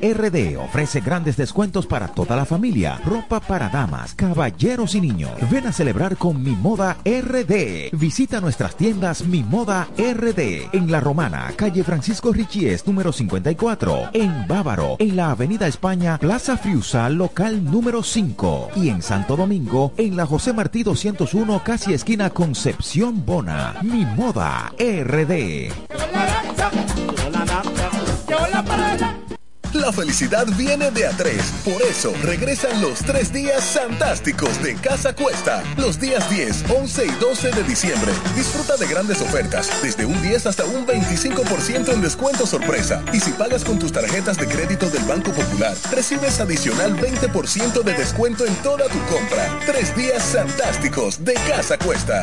RD ofrece grandes descuentos para toda la familia. Ropa para damas, caballeros y niños. Ven a celebrar con Mi Moda RD. Visita nuestras tiendas Mi Moda RD en La Romana, calle Francisco Richies, número 54. En Bávaro, en la Avenida España, Plaza Friusal, local número 5. Y en Santo Domingo, en la José Martí 201, casi esquina Concepción Bona. Mi Moda RD. La felicidad viene de a tres. Por eso regresan los tres días fantásticos de Casa Cuesta. Los días 10, 11 y 12 de diciembre. Disfruta de grandes ofertas, desde un 10 hasta un 25% en descuento sorpresa. Y si pagas con tus tarjetas de crédito del Banco Popular, recibes adicional 20% de descuento en toda tu compra. Tres días fantásticos de Casa Cuesta.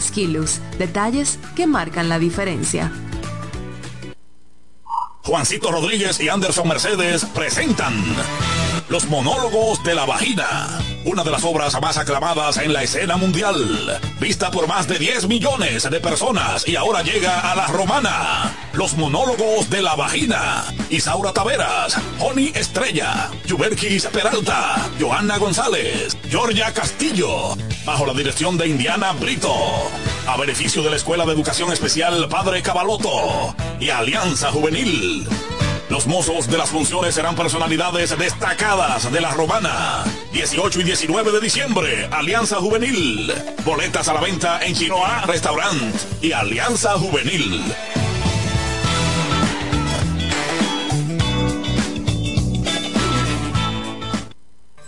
Skilus, detalles que marcan la diferencia. Juancito Rodríguez y Anderson Mercedes presentan Los monólogos de la vagina, una de las obras más aclamadas en la escena mundial, vista por más de 10 millones de personas y ahora llega a la romana. Los monólogos de la vagina. Isaura Taveras, Honey Estrella, Yuberkis Peralta, Johanna González, Georgia Castillo, bajo la dirección de Indiana Brito. A beneficio de la Escuela de Educación Especial Padre Cabaloto y Alianza Juvenil. Los mozos de las funciones serán personalidades destacadas de la romana. 18 y 19 de diciembre, Alianza Juvenil. Boletas a la venta en Chinoa Restaurant y Alianza Juvenil.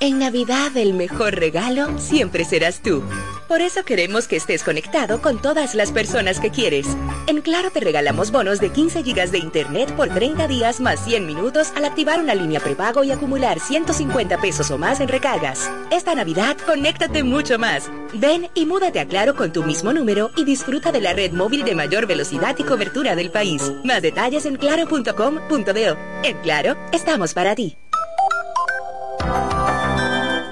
En Navidad el mejor regalo siempre serás tú. Por eso queremos que estés conectado con todas las personas que quieres. En Claro te regalamos bonos de 15 GB de Internet por 30 días más 100 minutos al activar una línea prepago y acumular 150 pesos o más en recargas. Esta Navidad, conéctate mucho más. Ven y múdate a Claro con tu mismo número y disfruta de la red móvil de mayor velocidad y cobertura del país. Más detalles en claro.com.do. En Claro, estamos para ti.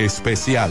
especial.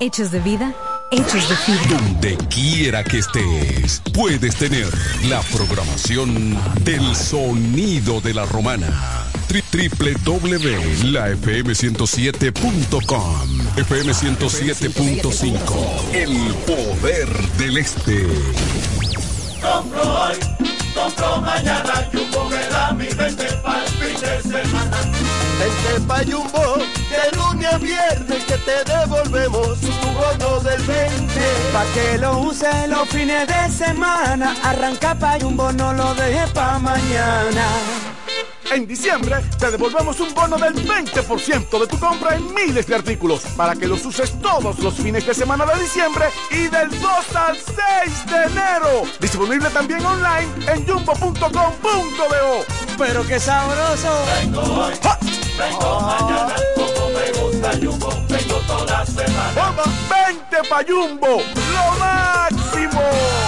hechos de vida hechos de fibra. Donde quiera que estés, puedes tener la programación del sonido de la romana. www.lafm107.com FM 107.5 El poder del este. Compro hoy, compro mañana, Jumbo me da mi 20 para el fin de semana. Vente pa' Jumbo, de lunes a viernes que te devolvemos tu bono del 20. Pa' que lo use los fines de semana, arranca pa' Jumbo, no lo deje pa' mañana. En diciembre te devolvemos un bono del 20% de tu compra en miles de artículos para que los uses todos los fines de semana de diciembre y del 2 al 6 de enero. Disponible también online en jumbo.com.do. Pero qué sabroso. Vengo hoy, vengo mañana, Jumbo, vengo toda semana. Vamos, 20 pa' Jumbo, lo máximo.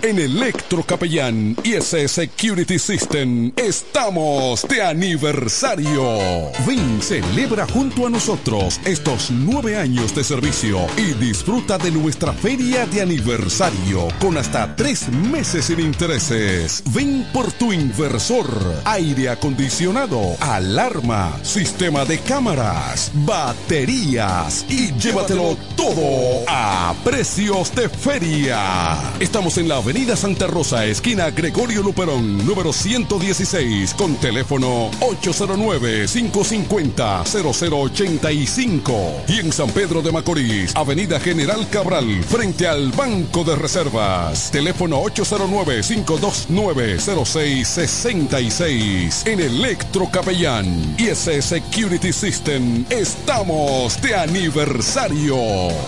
En Electro Capellán y ese Security System estamos de aniversario. Ven, celebra junto a nosotros estos nueve años de servicio y disfruta de nuestra feria de aniversario con hasta tres meses sin intereses. Ven por tu inversor, aire acondicionado, alarma, sistema de cámaras, baterías y llévatelo todo a precios de feria. Estamos en la Avenida Santa Rosa, esquina Gregorio Luperón, número 116, con teléfono 809-550-0085. Y en San Pedro de Macorís, Avenida General Cabral, frente al Banco de Reservas. Teléfono 809-529-0666. En Electro Capellán y ese Security System, estamos de aniversario.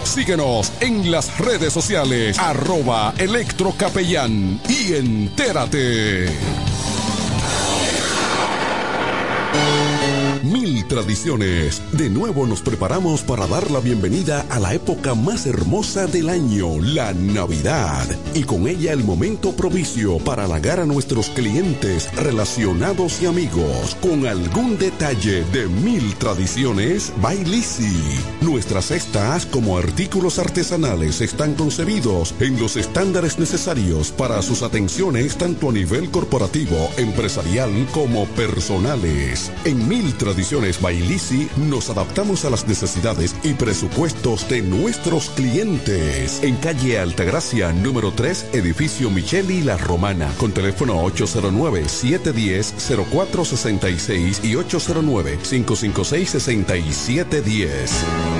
Síguenos en las redes sociales, arroba Capellán y entérate. Mil tradiciones. De nuevo nos preparamos para dar la bienvenida a la época más hermosa del año, la Navidad. Y con ella el momento propicio para halagar a nuestros clientes, relacionados y amigos con algún detalle de Mil Tradiciones Bailisi. Nuestras cestas como artículos artesanales están concebidos en los estándares necesarios para sus atenciones tanto a nivel corporativo, empresarial como personales. En Mil Tradiciones Bailisi nos adaptamos a las necesidades y presupuestos de nuestros clientes. En calle Altagracia, número 3, edificio Micheli La Romana, con teléfono 809-710-0466 y 809-556-6710.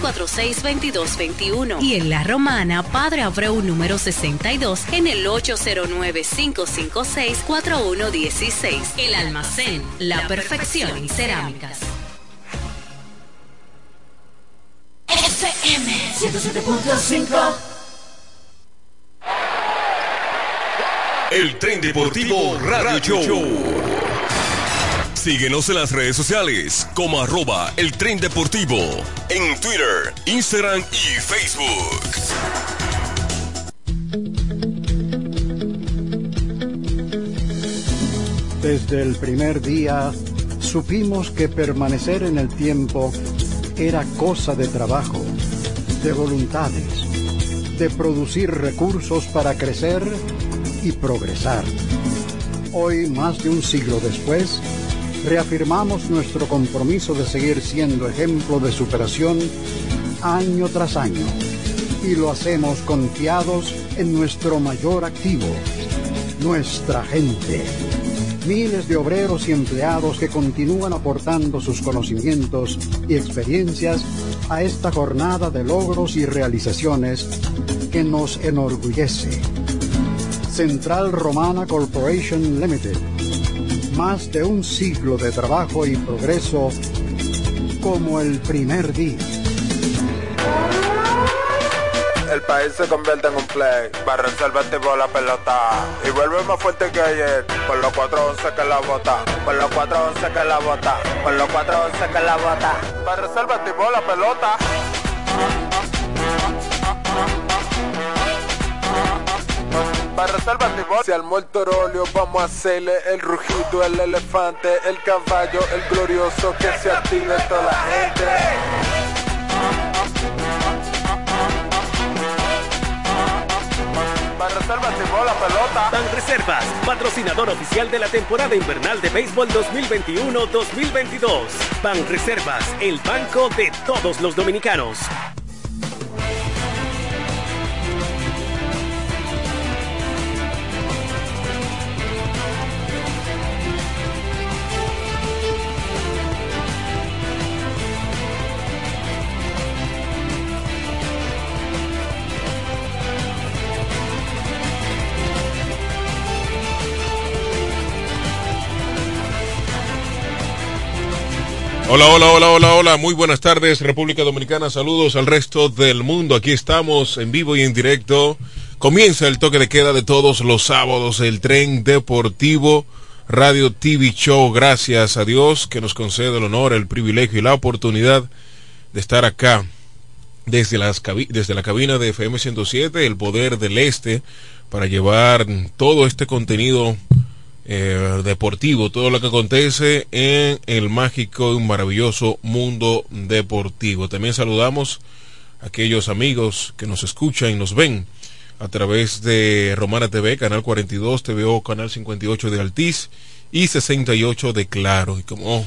809-246-2221. Y en La Romana, Padre Abreu, número 62, en el 809-556-4116. El almacén, la perfección en cerámicas. FM 107.5 El Tren Deportivo Radio Show. Síguenos en las redes sociales como arroba el tren deportivo en Twitter, Instagram y Facebook. Desde el primer día supimos que permanecer en el tiempo era cosa de trabajo, de voluntades, de producir recursos para crecer y progresar. Hoy, más de un siglo después, reafirmamos nuestro compromiso de seguir siendo ejemplo de superación año tras año y lo hacemos confiados en nuestro mayor activo, nuestra gente. Miles de obreros y empleados que continúan aportando sus conocimientos y experiencias a esta jornada de logros y realizaciones que nos enorgullece. Central Romana Corporation Limited más de un siglo de trabajo y progreso como el primer día. El país se convierte en un play. Barra el la pelota. Y vuelve más fuerte que ayer. Por los 411 que la bota. Por los 411 que la bota. Por los 411 que la bota. Barra el la pelota. Para reservar Si al muerto vamos a hacerle el rugido, el elefante, el caballo, el glorioso que se active toda la gente. Reservas la pelota. Ban Reservas, patrocinador oficial de la temporada invernal de béisbol 2021-2022. Ban Reservas, el banco de todos los dominicanos. Hola, hola, hola, hola, hola. Muy buenas tardes, República Dominicana. Saludos al resto del mundo. Aquí estamos en vivo y en directo. Comienza el toque de queda de todos los sábados, el tren deportivo Radio TV Show. Gracias a Dios que nos concede el honor, el privilegio y la oportunidad de estar acá desde, las, desde la cabina de FM 107, el poder del este, para llevar todo este contenido eh, deportivo, todo lo que acontece en el mágico y maravilloso mundo deportivo. También saludamos a aquellos amigos que nos escuchan y nos ven a través de Romana TV, Canal 42, TVO, Canal 58 de Altiz y 68 de Claro. Y como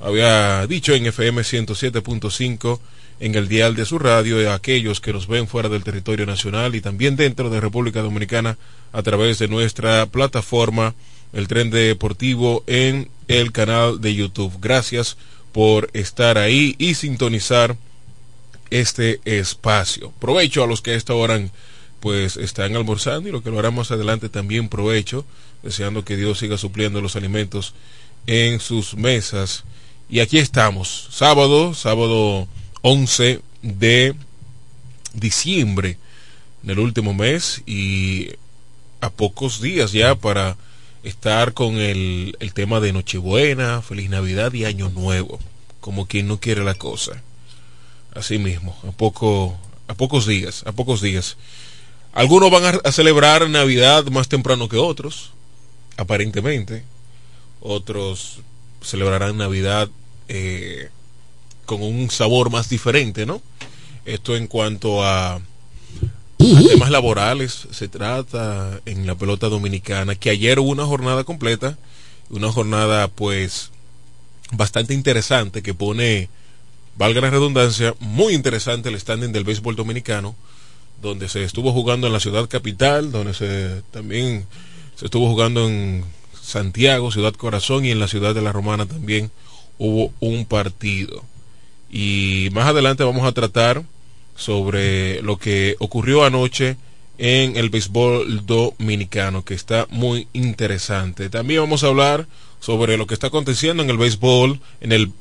había dicho en FM 107.5 en el dial de su radio, a aquellos que nos ven fuera del territorio nacional y también dentro de República Dominicana a través de nuestra plataforma el tren deportivo en el canal de YouTube. Gracias por estar ahí y sintonizar este espacio. Provecho a los que a esta hora pues están almorzando y lo que lo harán más adelante también provecho, deseando que Dios siga supliendo los alimentos en sus mesas. Y aquí estamos, sábado, sábado 11 de diciembre, en el último mes y a pocos días ya para estar con el, el tema de Nochebuena, Feliz Navidad y Año Nuevo, como quien no quiere la cosa. Así mismo, a poco, a pocos días, a pocos días. Algunos van a, celebrar Navidad más temprano que otros, aparentemente. Otros celebrarán Navidad eh, con un sabor más diferente, ¿no? Esto en cuanto a temas laborales se trata en la pelota dominicana, que ayer hubo una jornada completa, una jornada pues bastante interesante que pone, valga la redundancia, muy interesante el standing del béisbol dominicano, donde se estuvo jugando en la ciudad capital, donde se también se estuvo jugando en Santiago, ciudad corazón, y en la ciudad de la Romana también hubo un partido. Y más adelante vamos a tratar sobre lo que ocurrió anoche en el béisbol dominicano, que está muy interesante. También vamos a hablar sobre lo que está aconteciendo en el béisbol, en el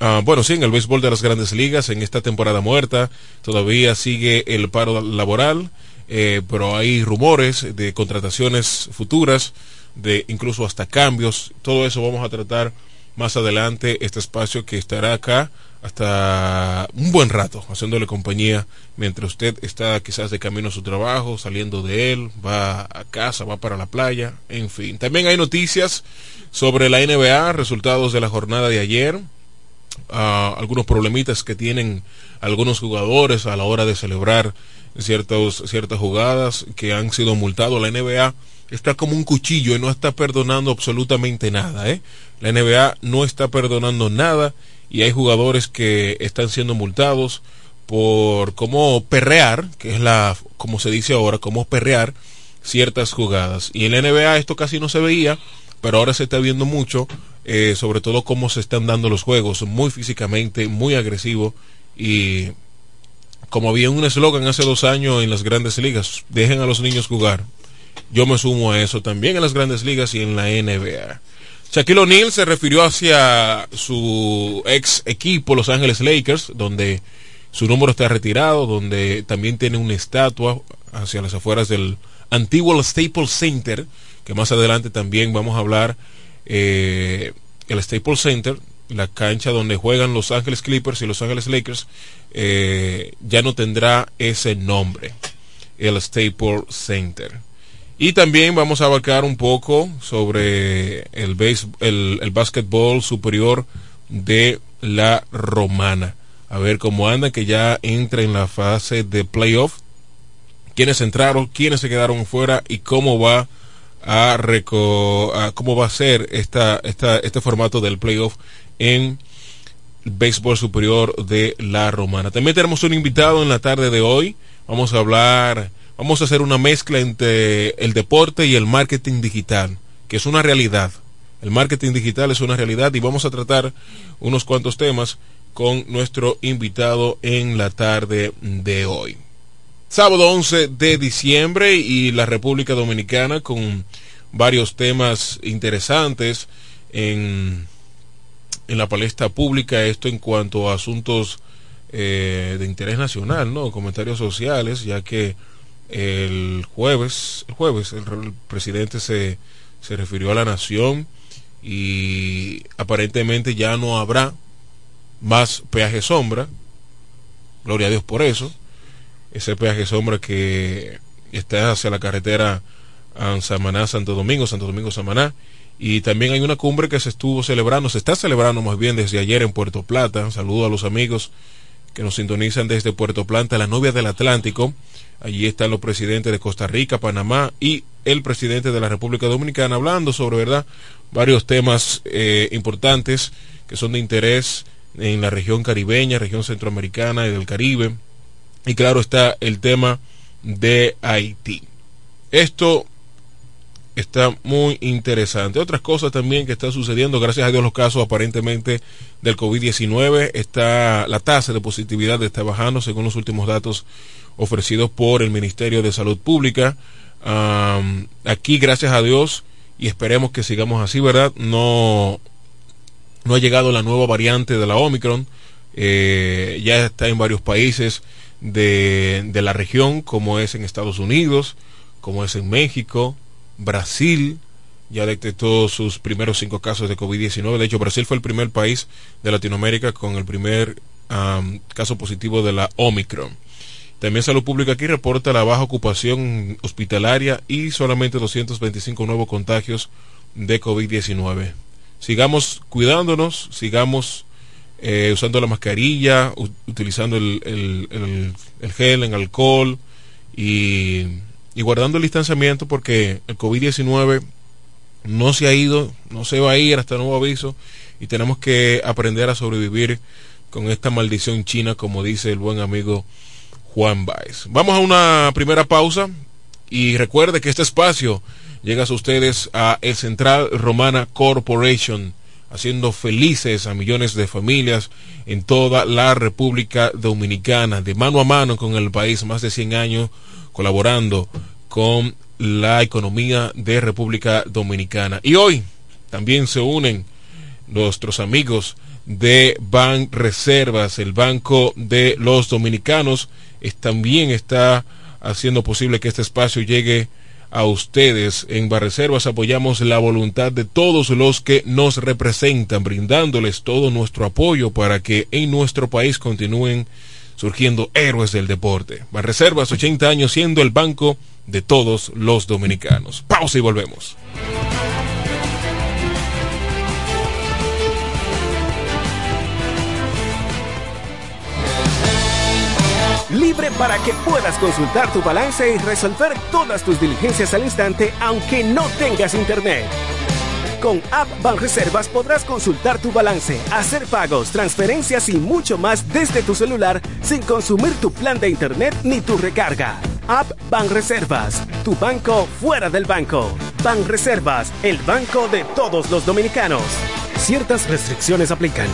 ah, bueno, sí, en el béisbol de las grandes ligas, en esta temporada muerta, todavía sigue el paro laboral, eh, pero hay rumores de contrataciones futuras, de incluso hasta cambios, todo eso vamos a tratar más adelante, este espacio que estará acá hasta un buen rato haciéndole compañía mientras usted está quizás de camino a su trabajo, saliendo de él, va a casa, va para la playa, en fin. También hay noticias sobre la NBA, resultados de la jornada de ayer, ah, algunos problemitas que tienen algunos jugadores a la hora de celebrar ciertos, ciertas jugadas que han sido multados. La NBA está como un cuchillo y no está perdonando absolutamente nada. ¿eh? La NBA no está perdonando nada y hay jugadores que están siendo multados por cómo perrear, que es la, como se dice ahora, cómo perrear ciertas jugadas. Y en la NBA esto casi no se veía, pero ahora se está viendo mucho, eh, sobre todo cómo se están dando los juegos, muy físicamente, muy agresivo y como había un eslogan hace dos años en las grandes ligas, dejen a los niños jugar. Yo me sumo a eso también en las grandes ligas y en la NBA. Shaquille O'Neal se refirió hacia su ex equipo, Los Ángeles Lakers, donde su número está retirado, donde también tiene una estatua hacia las afueras del antiguo Staples Center, que más adelante también vamos a hablar. Eh, el Staples Center, la cancha donde juegan Los Ángeles Clippers y Los Ángeles Lakers, eh, ya no tendrá ese nombre, el Staples Center. Y también vamos a abarcar un poco sobre el, base, el, el básquetbol superior de la romana. A ver cómo anda, que ya entra en la fase de playoff. Quiénes entraron, quiénes se quedaron fuera y cómo va a, reco cómo va a ser esta, esta, este formato del playoff en el béisbol superior de la romana. También tenemos un invitado en la tarde de hoy. Vamos a hablar vamos a hacer una mezcla entre el deporte y el marketing digital, que es una realidad. El marketing digital es una realidad y vamos a tratar unos cuantos temas con nuestro invitado en la tarde de hoy. Sábado 11 de diciembre y la República Dominicana con varios temas interesantes en, en la palestra pública, esto en cuanto a asuntos eh, de interés nacional, ¿no? Comentarios sociales, ya que el jueves, el jueves el, presidente se, se refirió a la nación y aparentemente ya no habrá más peaje sombra. Gloria a Dios por eso. Ese peaje sombra que está hacia la carretera Samaná, Santo Domingo, Santo Domingo, Samaná. Y también hay una cumbre que se estuvo celebrando, se está celebrando más bien desde ayer en Puerto Plata. Saludo a los amigos que nos sintonizan desde Puerto Plata, la novia del Atlántico. Allí están los presidentes de Costa Rica, Panamá y el presidente de la República Dominicana hablando sobre, ¿verdad?, varios temas eh, importantes que son de interés en la región caribeña, región centroamericana y del Caribe. Y claro está el tema de Haití. Esto está muy interesante. Otras cosas también que están sucediendo, gracias a Dios los casos aparentemente del COVID-19, está la tasa de positividad está bajando según los últimos datos ofrecidos por el Ministerio de Salud Pública. aquí, gracias a Dios, y esperemos que sigamos así, ¿verdad? No, no ha llegado la nueva variante de la Omicron. Eh, ya está en varios países de, de la región, como es en Estados Unidos, como es en México, Brasil, ya detectó sus primeros cinco casos de COVID-19. De hecho, Brasil fue el primer país de Latinoamérica con el primer caso positivo de la Omicron. También Salud Pública aquí reporta la baja ocupación hospitalaria y solamente 225 nuevos contagios de COVID-19. Sigamos cuidándonos, sigamos eh, usando la mascarilla, utilizando el, el, el, gel en alcohol y, y guardando el distanciamiento porque el COVID-19 no se ha ido, no se va a ir hasta nuevo aviso y tenemos que aprender a sobrevivir con esta maldición china, como dice el buen amigo Juan Baez. Vamos a una primera pausa y recuerde que este espacio llega a ustedes a el Central Romana Corporation, haciendo felices a millones de familias en toda la República Dominicana, de mano a mano con el país, más de 100 años colaborando con la economía de República Dominicana. Y hoy también se unen nuestros amigos de Ban Reservas, el Banco de los Dominicanos, también está haciendo posible que este espacio llegue a ustedes. En Barreservas apoyamos la voluntad de todos los que nos representan, brindándoles todo nuestro apoyo para que en nuestro país continúen surgiendo héroes del deporte. Barreservas, 80 años siendo el banco de todos los dominicanos. Pausa y volvemos. libre para que puedas consultar tu balance y resolver todas tus diligencias al instante aunque no tengas internet. Con App Banreservas podrás consultar tu balance, hacer pagos, transferencias y mucho más desde tu celular sin consumir tu plan de internet ni tu recarga. App Banreservas, tu banco fuera del banco. Banreservas, el banco de todos los dominicanos. Ciertas restricciones aplican.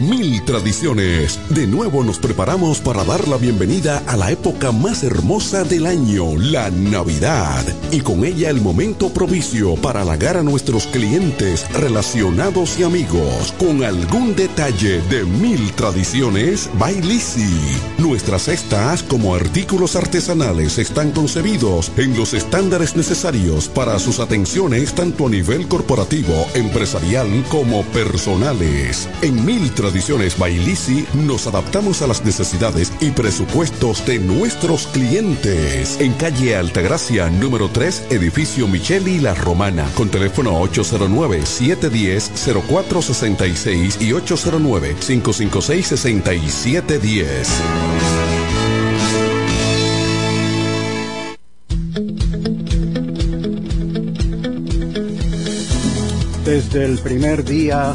Mil tradiciones. De nuevo nos preparamos para dar la bienvenida a la época más hermosa del año, la Navidad. Y con ella el momento propicio para halagar a nuestros clientes, relacionados y amigos con algún detalle de Mil Tradiciones Bailisi. Nuestras cestas como artículos artesanales están concebidos en los estándares necesarios para sus atenciones tanto a nivel corporativo, empresarial como personales. En Mil Tradiciones Bailisi nos adaptamos a las necesidades y presupuestos de nuestros clientes. En calle Altagracia, número 3, edificio Micheli La Romana, con teléfono 809-710-0466 y 809-556-6710. Desde el primer día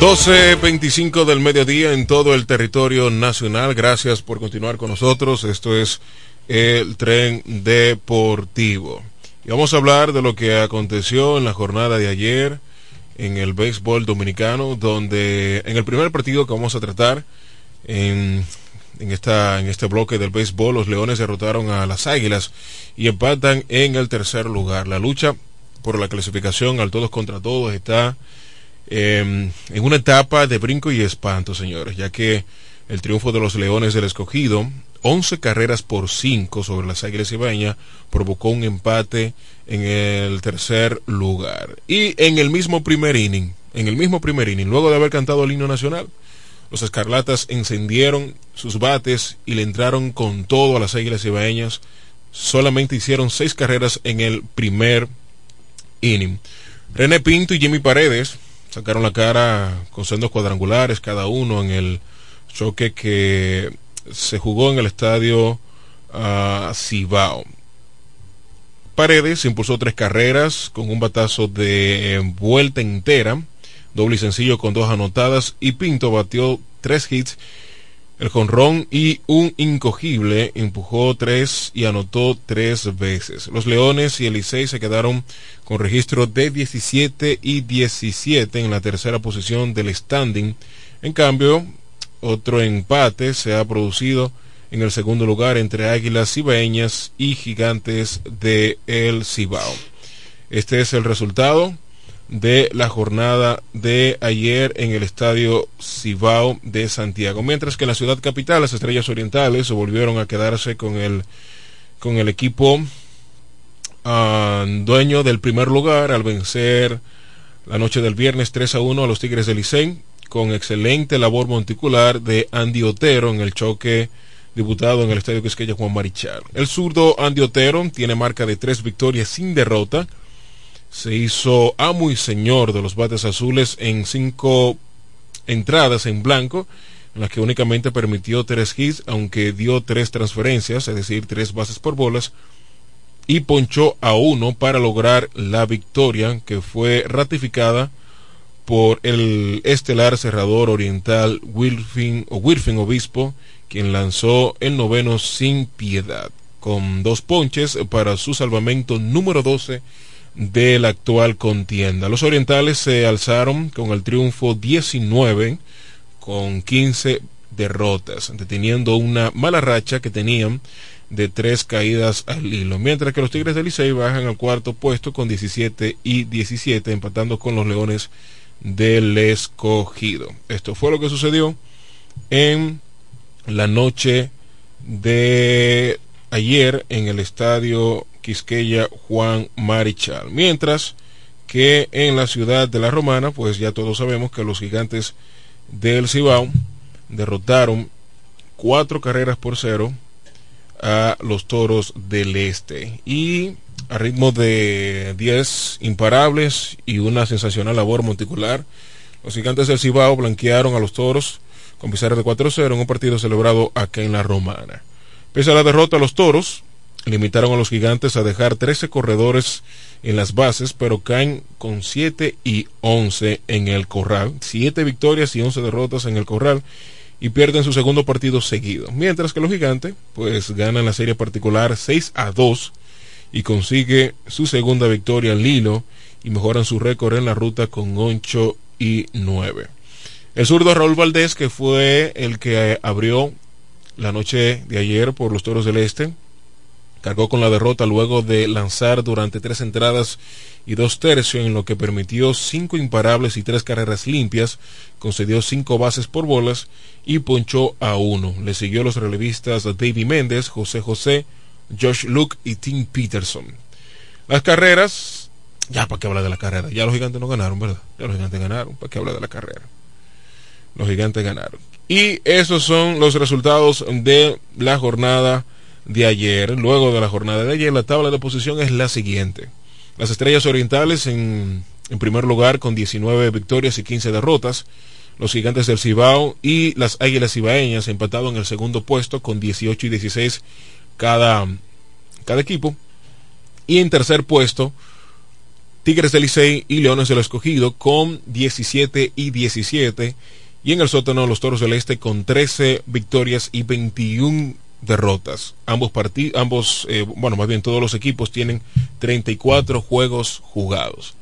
12.25 del mediodía en todo el territorio nacional. Gracias por continuar con nosotros. Esto es el tren deportivo. Y vamos a hablar de lo que aconteció en la jornada de ayer en el béisbol dominicano, donde en el primer partido que vamos a tratar en, en, esta, en este bloque del béisbol, los Leones derrotaron a las Águilas y empatan en el tercer lugar. La lucha por la clasificación al todos contra todos está Em, en una etapa de brinco y espanto, señores, ya que el triunfo de los Leones del Escogido, 11 carreras por 5 sobre las Águilas Ibaña, provocó un empate en el tercer lugar. Y en el mismo primer inning, en el mismo primer inning, luego de haber cantado el himno nacional, los Escarlatas encendieron sus bates y le entraron con todo a las Águilas Ibaeñas. Solamente hicieron seis carreras en el primer inning. René Pinto y Jimmy Paredes sacaron la cara con sendos cuadrangulares cada uno en el choque que se jugó en el estadio uh, Cibao. Paredes impulsó tres carreras con un batazo de vuelta entera, doble y sencillo con dos anotadas y Pinto batió tres hits el jonrón y un incogible empujó tres y anotó tres veces. Los Leones y el Licey se quedaron con registro de 17 y 17 en la tercera posición del standing. En cambio, otro empate se ha producido en el segundo lugar entre Águilas Cibaeñas y Gigantes de El Cibao. Este es el resultado de la jornada de ayer en el estadio Cibao de Santiago. Mientras que en la ciudad capital, las estrellas orientales se volvieron a quedarse con el, con el equipo ah, dueño del primer lugar al vencer la noche del viernes 3 a 1 a los Tigres de Licey con excelente labor monticular de Andy Otero en el choque debutado en el estadio Quisqueya Juan Marichal. El zurdo Andy Otero tiene marca de tres victorias sin derrota se hizo amo y señor de los bates azules en cinco entradas en blanco, en las que únicamente permitió tres hits, aunque dio tres transferencias, es decir, tres bases por bolas, y ponchó a uno para lograr la victoria que fue ratificada por el estelar cerrador oriental Wilfin, o Obispo, quien lanzó el noveno sin piedad, con dos ponches para su salvamento número 12 de la actual contienda. Los orientales se alzaron con el triunfo 19 con 15 derrotas, deteniendo una mala racha que tenían de tres caídas al hilo, mientras que los Tigres del Licey bajan al cuarto puesto con 17 y 17, empatando con los Leones del Escogido. Esto fue lo que sucedió en la noche de ayer en el estadio Quisqueya Juan Marichal. Mientras que en la ciudad de la Romana, pues ya todos sabemos que los gigantes del Cibao derrotaron cuatro carreras por cero a los toros del este y a ritmo de 10 imparables y una sensacional labor monticular los gigantes del Cibao blanquearon a los toros con pizarra de 4-0 en un partido celebrado acá en la Romana pese a la derrota los toros limitaron a los gigantes a dejar 13 corredores en las bases, pero caen con 7 y 11 en el corral. 7 victorias y 11 derrotas en el corral y pierden su segundo partido seguido. Mientras que los gigantes, pues ganan la serie particular 6 a 2 y consigue su segunda victoria al hilo y mejoran su récord en la ruta con 8 y 9. El zurdo Raúl Valdés, que fue el que abrió la noche de ayer por los Toros del Este, cargó con la derrota luego de lanzar durante tres entradas y dos tercios en lo que permitió cinco imparables y tres carreras limpias, concedió cinco bases por bolas y ponchó a uno. Le siguió los relevistas David Méndez, José José, Josh Luke y Tim Peterson. Las carreras, ya para qué hablar de la carrera, ya los gigantes no ganaron, ¿verdad? Ya los gigantes ganaron, para qué hablar de la carrera. Los gigantes ganaron. Y esos son los resultados de la jornada de ayer, luego de la jornada de ayer, la tabla de posición es la siguiente. Las Estrellas Orientales en, en primer lugar con 19 victorias y 15 derrotas. Los Gigantes del Cibao y las Águilas Cibaeñas empatado en el segundo puesto con 18 y 16 cada, cada equipo. Y en tercer puesto, Tigres del Licey y Leones del Escogido con 17 y 17. Y en el sótano, los Toros del Este con 13 victorias y 21 derrotas. Ambos partidos, ambos, eh, bueno, más bien todos los equipos tienen 34 juegos jugados.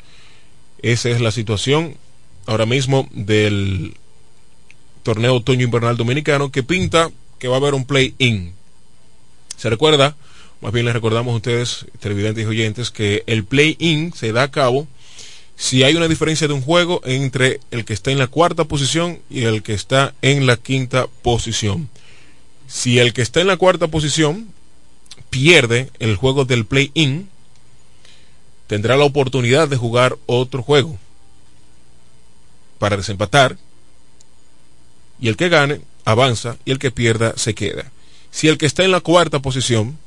Esa es la situación ahora mismo del torneo otoño invernal dominicano que pinta que va a haber un play-in. Se recuerda, más bien les recordamos a ustedes, televidentes y oyentes, que el play-in se da a cabo si hay una diferencia de un juego entre el que está en la cuarta posición y el que está en la quinta posición. Si el que está en la cuarta posición pierde el juego del play-in, tendrá la oportunidad de jugar otro juego para desempatar y el que gane avanza y el que pierda se queda. Si el que está en la cuarta posición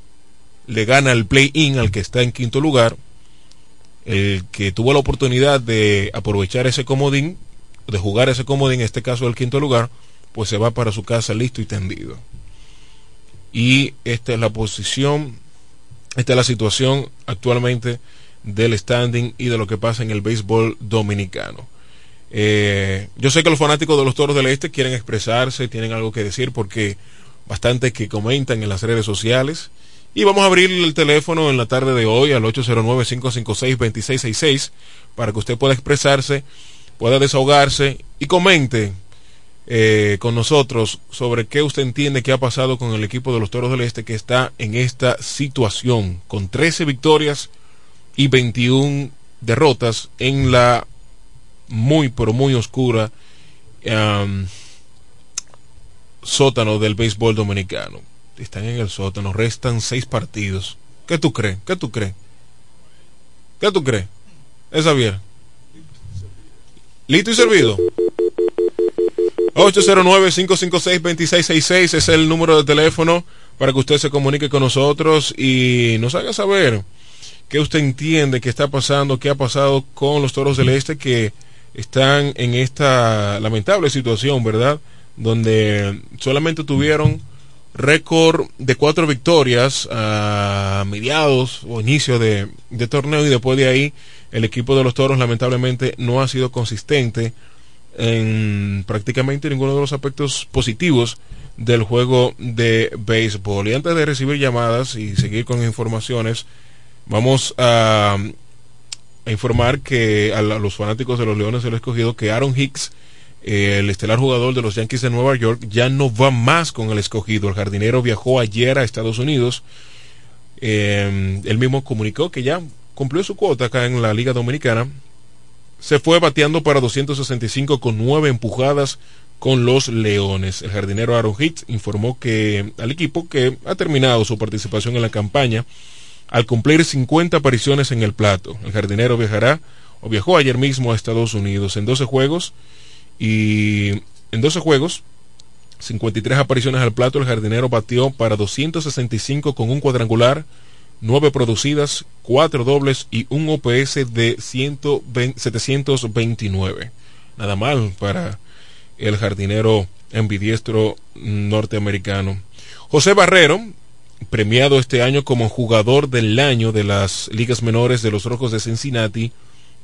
le gana el play-in al que está en quinto lugar, el que tuvo la oportunidad de aprovechar ese comodín, de jugar ese comodín, en este caso el quinto lugar, pues se va para su casa listo y tendido y esta es la posición, esta es la situación actualmente del standing y de lo que pasa en el béisbol dominicano. Eh, yo sé que los fanáticos de los Toros del Este quieren expresarse, tienen algo que decir porque bastante que comentan en las redes sociales. Y vamos a abrir el teléfono en la tarde de hoy al 809-556-2666 para que usted pueda expresarse, pueda desahogarse y comente eh, con nosotros sobre qué usted entiende que ha pasado con el equipo de los Toros del Este que está en esta situación, con 13 victorias y 21 derrotas en la muy, pero muy oscura sótano del béisbol dominicano. Están en el sótano, restan seis partidos. ¿Qué tú crees? ¿Qué tú crees? ¿Qué tú crees? Es Javier. ¿Listo y servido? 809-556-2666 es el número de teléfono para que usted se comunique con nosotros y nos haga saber qué usted entiende que está pasando, qué ha pasado con los toros del este que están en esta lamentable situación, ¿verdad? Donde solamente tuvieron récord de cuatro victorias a mediados o inicio de, de torneo y después de ahí el equipo de los toros lamentablemente no ha sido consistente en prácticamente ninguno de los aspectos positivos del juego de béisbol. Y antes de recibir llamadas y seguir con informaciones, vamos a, informar que a, los fanáticos de los Leones del Escogido que Aaron Hicks, el estelar jugador de los Yankees de Nueva York, ya no va más con el Escogido. El jardinero viajó ayer a Estados Unidos. Eh, él mismo comunicó que ya cumplió su cuota acá en la Liga Dominicana. Se fue bateando para 265 con nueve empujadas con los Leones. El jardinero Aaron Hicks informó que al equipo que ha terminado su participación en la campaña al cumplir 50 apariciones en el plato. El jardinero viajará o viajó ayer mismo a Estados Unidos en 12 juegos y en 12 juegos 53 apariciones al plato, el jardinero batió para 265 con un cuadrangular, 9 producidas, 4 dobles y un OPS de 120 729. Nada mal para el jardinero ambidiestro norteamericano. José Barrero, premiado este año como jugador del año de las ligas menores de los Rojos de Cincinnati,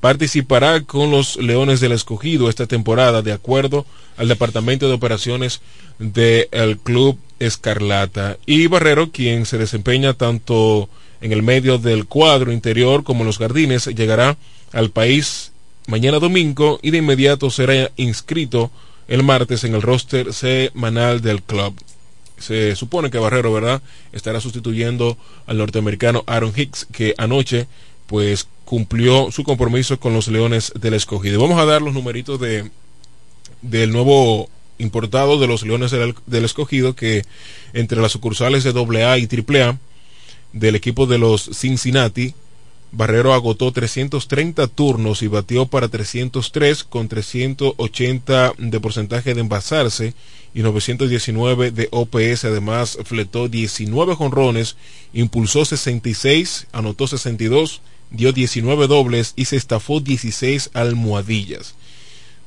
participará con los Leones del Escogido esta temporada de acuerdo al Departamento de Operaciones del Club Escarlata. Y Barrero, quien se desempeña tanto en el medio del cuadro interior como los jardines, llegará al país mañana domingo y de inmediato será inscrito el martes en el roster semanal del club. Se supone que Barrero, ¿verdad?, estará sustituyendo al norteamericano Aaron Hicks, que anoche, pues, cumplió su compromiso con los Leones del Escogido. Vamos a dar los numeritos de del nuevo importado de los Leones del, del Escogido, que entre las sucursales de AA y AAA del equipo de los Cincinnati, Barrero agotó 330 turnos y batió para 303 con 380 de porcentaje de envasarse y 919 de OPS. Además, fletó 19 jonrones, impulsó 66, anotó 62, dio 19 dobles y se estafó 16 almohadillas.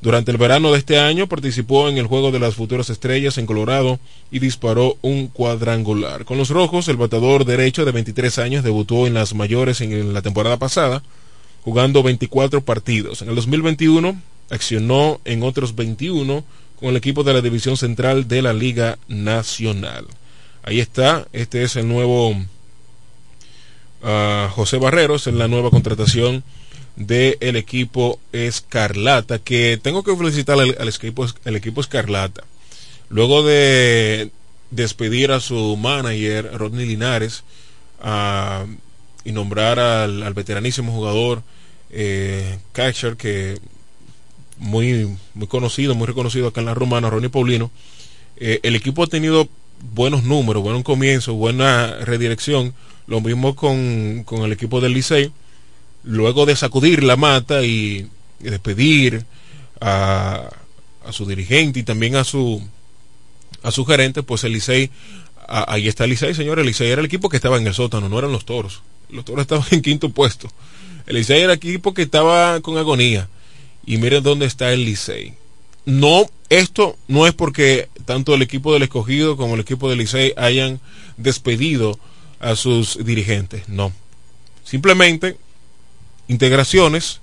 Durante el verano de este año participó en el juego de las futuras estrellas en Colorado y disparó un cuadrangular. Con los rojos, el bateador derecho de 23 años debutó en las mayores en la temporada pasada, jugando 24 partidos. En el 2021 accionó en otros 21 con el equipo de la División Central de la Liga Nacional. Ahí está, este es el nuevo uh, José Barreros, en la nueva contratación del equipo Escarlata, que tengo que felicitar al, equipo, al equipo Escarlata. Luego de despedir a su manager, Rodney Linares, y nombrar al, al veteranísimo jugador eh, catcher que muy, muy conocido, muy reconocido acá en la romana, Ronnie Paulino, eh, el equipo ha tenido buenos números, buen comienzo, buena redirección, lo mismo con, con el equipo del Licey, luego de sacudir la mata y, despedir a, a, su dirigente y también a su a su gerente, pues el Licey, ahí está el Licey, señor, el era el equipo que estaba en el sótano, no eran los toros, los toros estaban en quinto puesto, el era el equipo que estaba con agonía, y miren dónde está el Licey. No, esto no es porque tanto el equipo del escogido como el equipo del Licey hayan despedido a sus dirigentes, no. Simplemente integraciones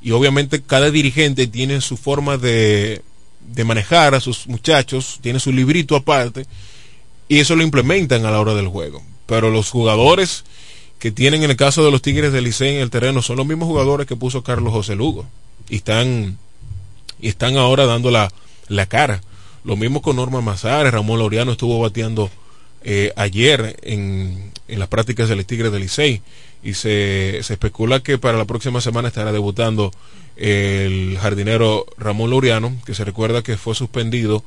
y obviamente cada dirigente tiene su forma de, de manejar a sus muchachos, tiene su librito aparte y eso lo implementan a la hora del juego. Pero los jugadores que tienen en el caso de los Tigres del Licey en el terreno son los mismos jugadores que puso Carlos José Lugo y están y están ahora dando la, la cara. Lo mismo con Norma Mazares, Ramón Laureano estuvo bateando eh, ayer en, en, las prácticas del Tigres del Licey y se, se, especula que para la próxima semana estará debutando el jardinero Ramón Laureano, que se recuerda que fue suspendido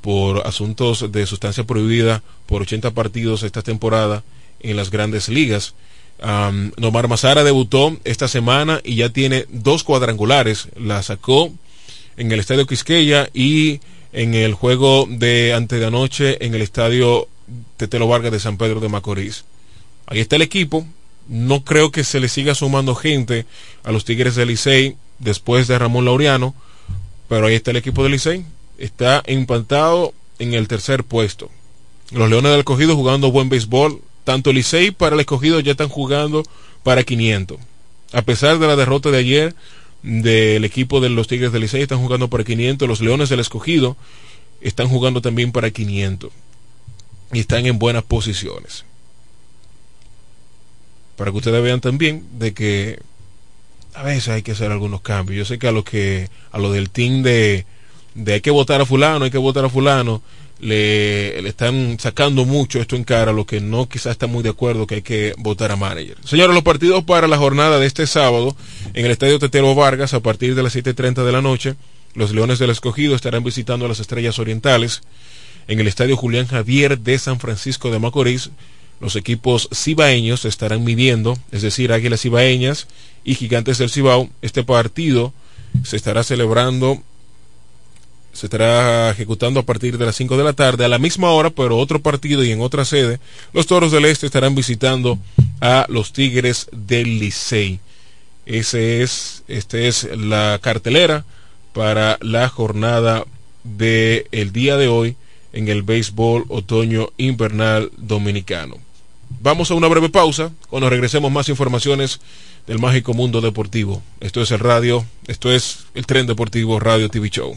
por asuntos de sustancia prohibida por 80 partidos esta temporada en las grandes ligas. Um, Nomar Mazara debutó esta semana y ya tiene dos cuadrangulares. La sacó en el estadio Quisqueya y en el juego de antes de anoche en el estadio Tetelo Vargas de San Pedro de Macorís. Ahí está el equipo. No creo que se le siga sumando gente a los Tigres del Licey después de Ramón Laureano, pero ahí está el equipo del Licey. Está empatado en el tercer puesto. Los Leones del Escogido jugando buen béisbol. Tanto Licey para el Escogido ya están jugando para 500. A pesar de la derrota de ayer del equipo de los Tigres del Licey, están jugando para 500. Los Leones del Escogido están jugando también para 500. Y están en buenas posiciones. Para que ustedes vean también de que a veces hay que hacer algunos cambios. Yo sé que a lo que a lo del team de, de hay que votar a fulano, hay que votar a fulano, le, le, están sacando mucho esto en cara, lo que no quizás está muy de acuerdo que hay que votar a manager. Señores, los partidos para la jornada de este sábado en el Estadio Tetero Vargas a partir de las 7.30 de la noche, los Leones del Escogido estarán visitando a las Estrellas Orientales. En el Estadio Julián Javier de San Francisco de Macorís, los equipos cibaeños estarán midiendo, es decir, Águilas Cibaeñas y Gigantes del Cibao. Este partido se estará celebrando, se estará ejecutando a partir de las 5 de la tarde, a la misma hora, pero otro partido y en otra sede. Los Toros del Este estarán visitando a los Tigres del Licey. Ese es, este es la cartelera para la jornada del el día de hoy en el béisbol otoño invernal dominicano. Vamos a una breve pausa. Cuando regresemos más informaciones del mágico mundo deportivo. Esto es el radio, esto es el tren deportivo Radio TV Show.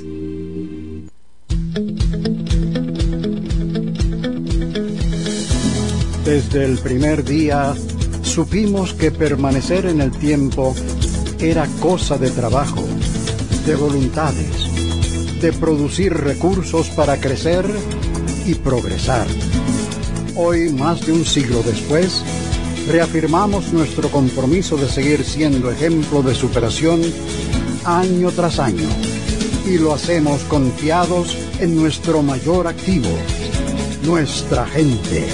Desde el primer día supimos que permanecer en el tiempo era cosa de trabajo, de voluntades, de producir recursos para crecer y progresar. Hoy, más de un siglo después, reafirmamos nuestro compromiso de seguir siendo ejemplo de superación año tras año y lo hacemos confiados en nuestro mayor activo, nuestra gente.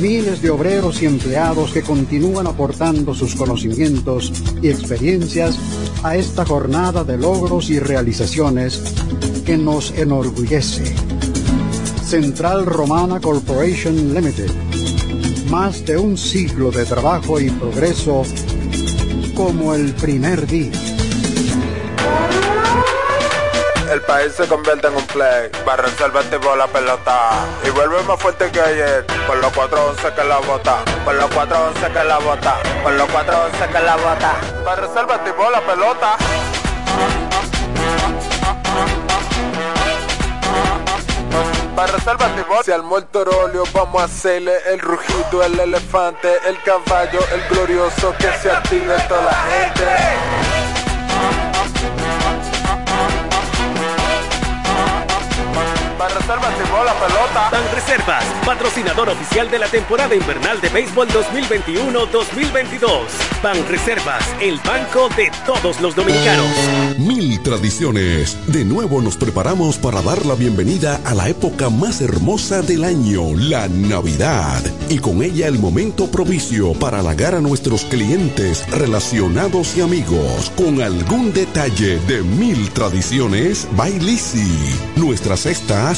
Miles de obreros y empleados que continúan aportando sus conocimientos y experiencias a esta jornada de logros y realizaciones que nos enorgullece. Central Romana Corporation Limited. Más de un siglo de trabajo y progreso como el primer día país se convierte en un play. El por la pelota. Y vuelve más fuerte que ayer. Por los 411 que la bota. Por los 411 que la bota. Por los 411 que la bota. El por la pelota. Para reservar Si al muerto vamos a hacerle el rugido, el elefante, el caballo, el glorioso que se active toda la gente. Reservas la pelota. Patrocinador oficial de la temporada invernal de béisbol 2021-2022. Ban Reservas, el banco de todos los dominicanos. Mil tradiciones. De nuevo nos preparamos para dar la bienvenida a la época más hermosa del año, la Navidad. Y con ella el momento propicio para halagar a nuestros clientes, relacionados y amigos con algún detalle de Mil Tradiciones Bailisi. Nuestras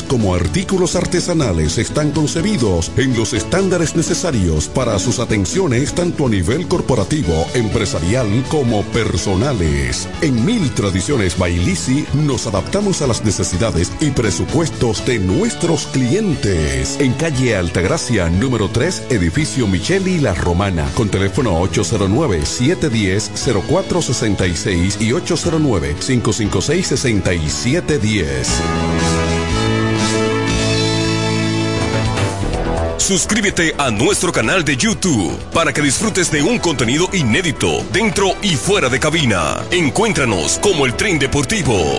como artículos artesanales están concebidos en los estándares necesarios para sus atenciones tanto a nivel corporativo, empresarial como personales. En Mil Tradiciones Bailisi nos adaptamos a las necesidades y presupuestos de nuestros clientes. En calle Altagracia, número 3, edificio Micheli La Romana, con teléfono 809-710-0466 y 809-556-6710. Suscríbete a nuestro canal de YouTube para que disfrutes de un contenido inédito dentro y fuera de cabina. Encuéntranos como el tren deportivo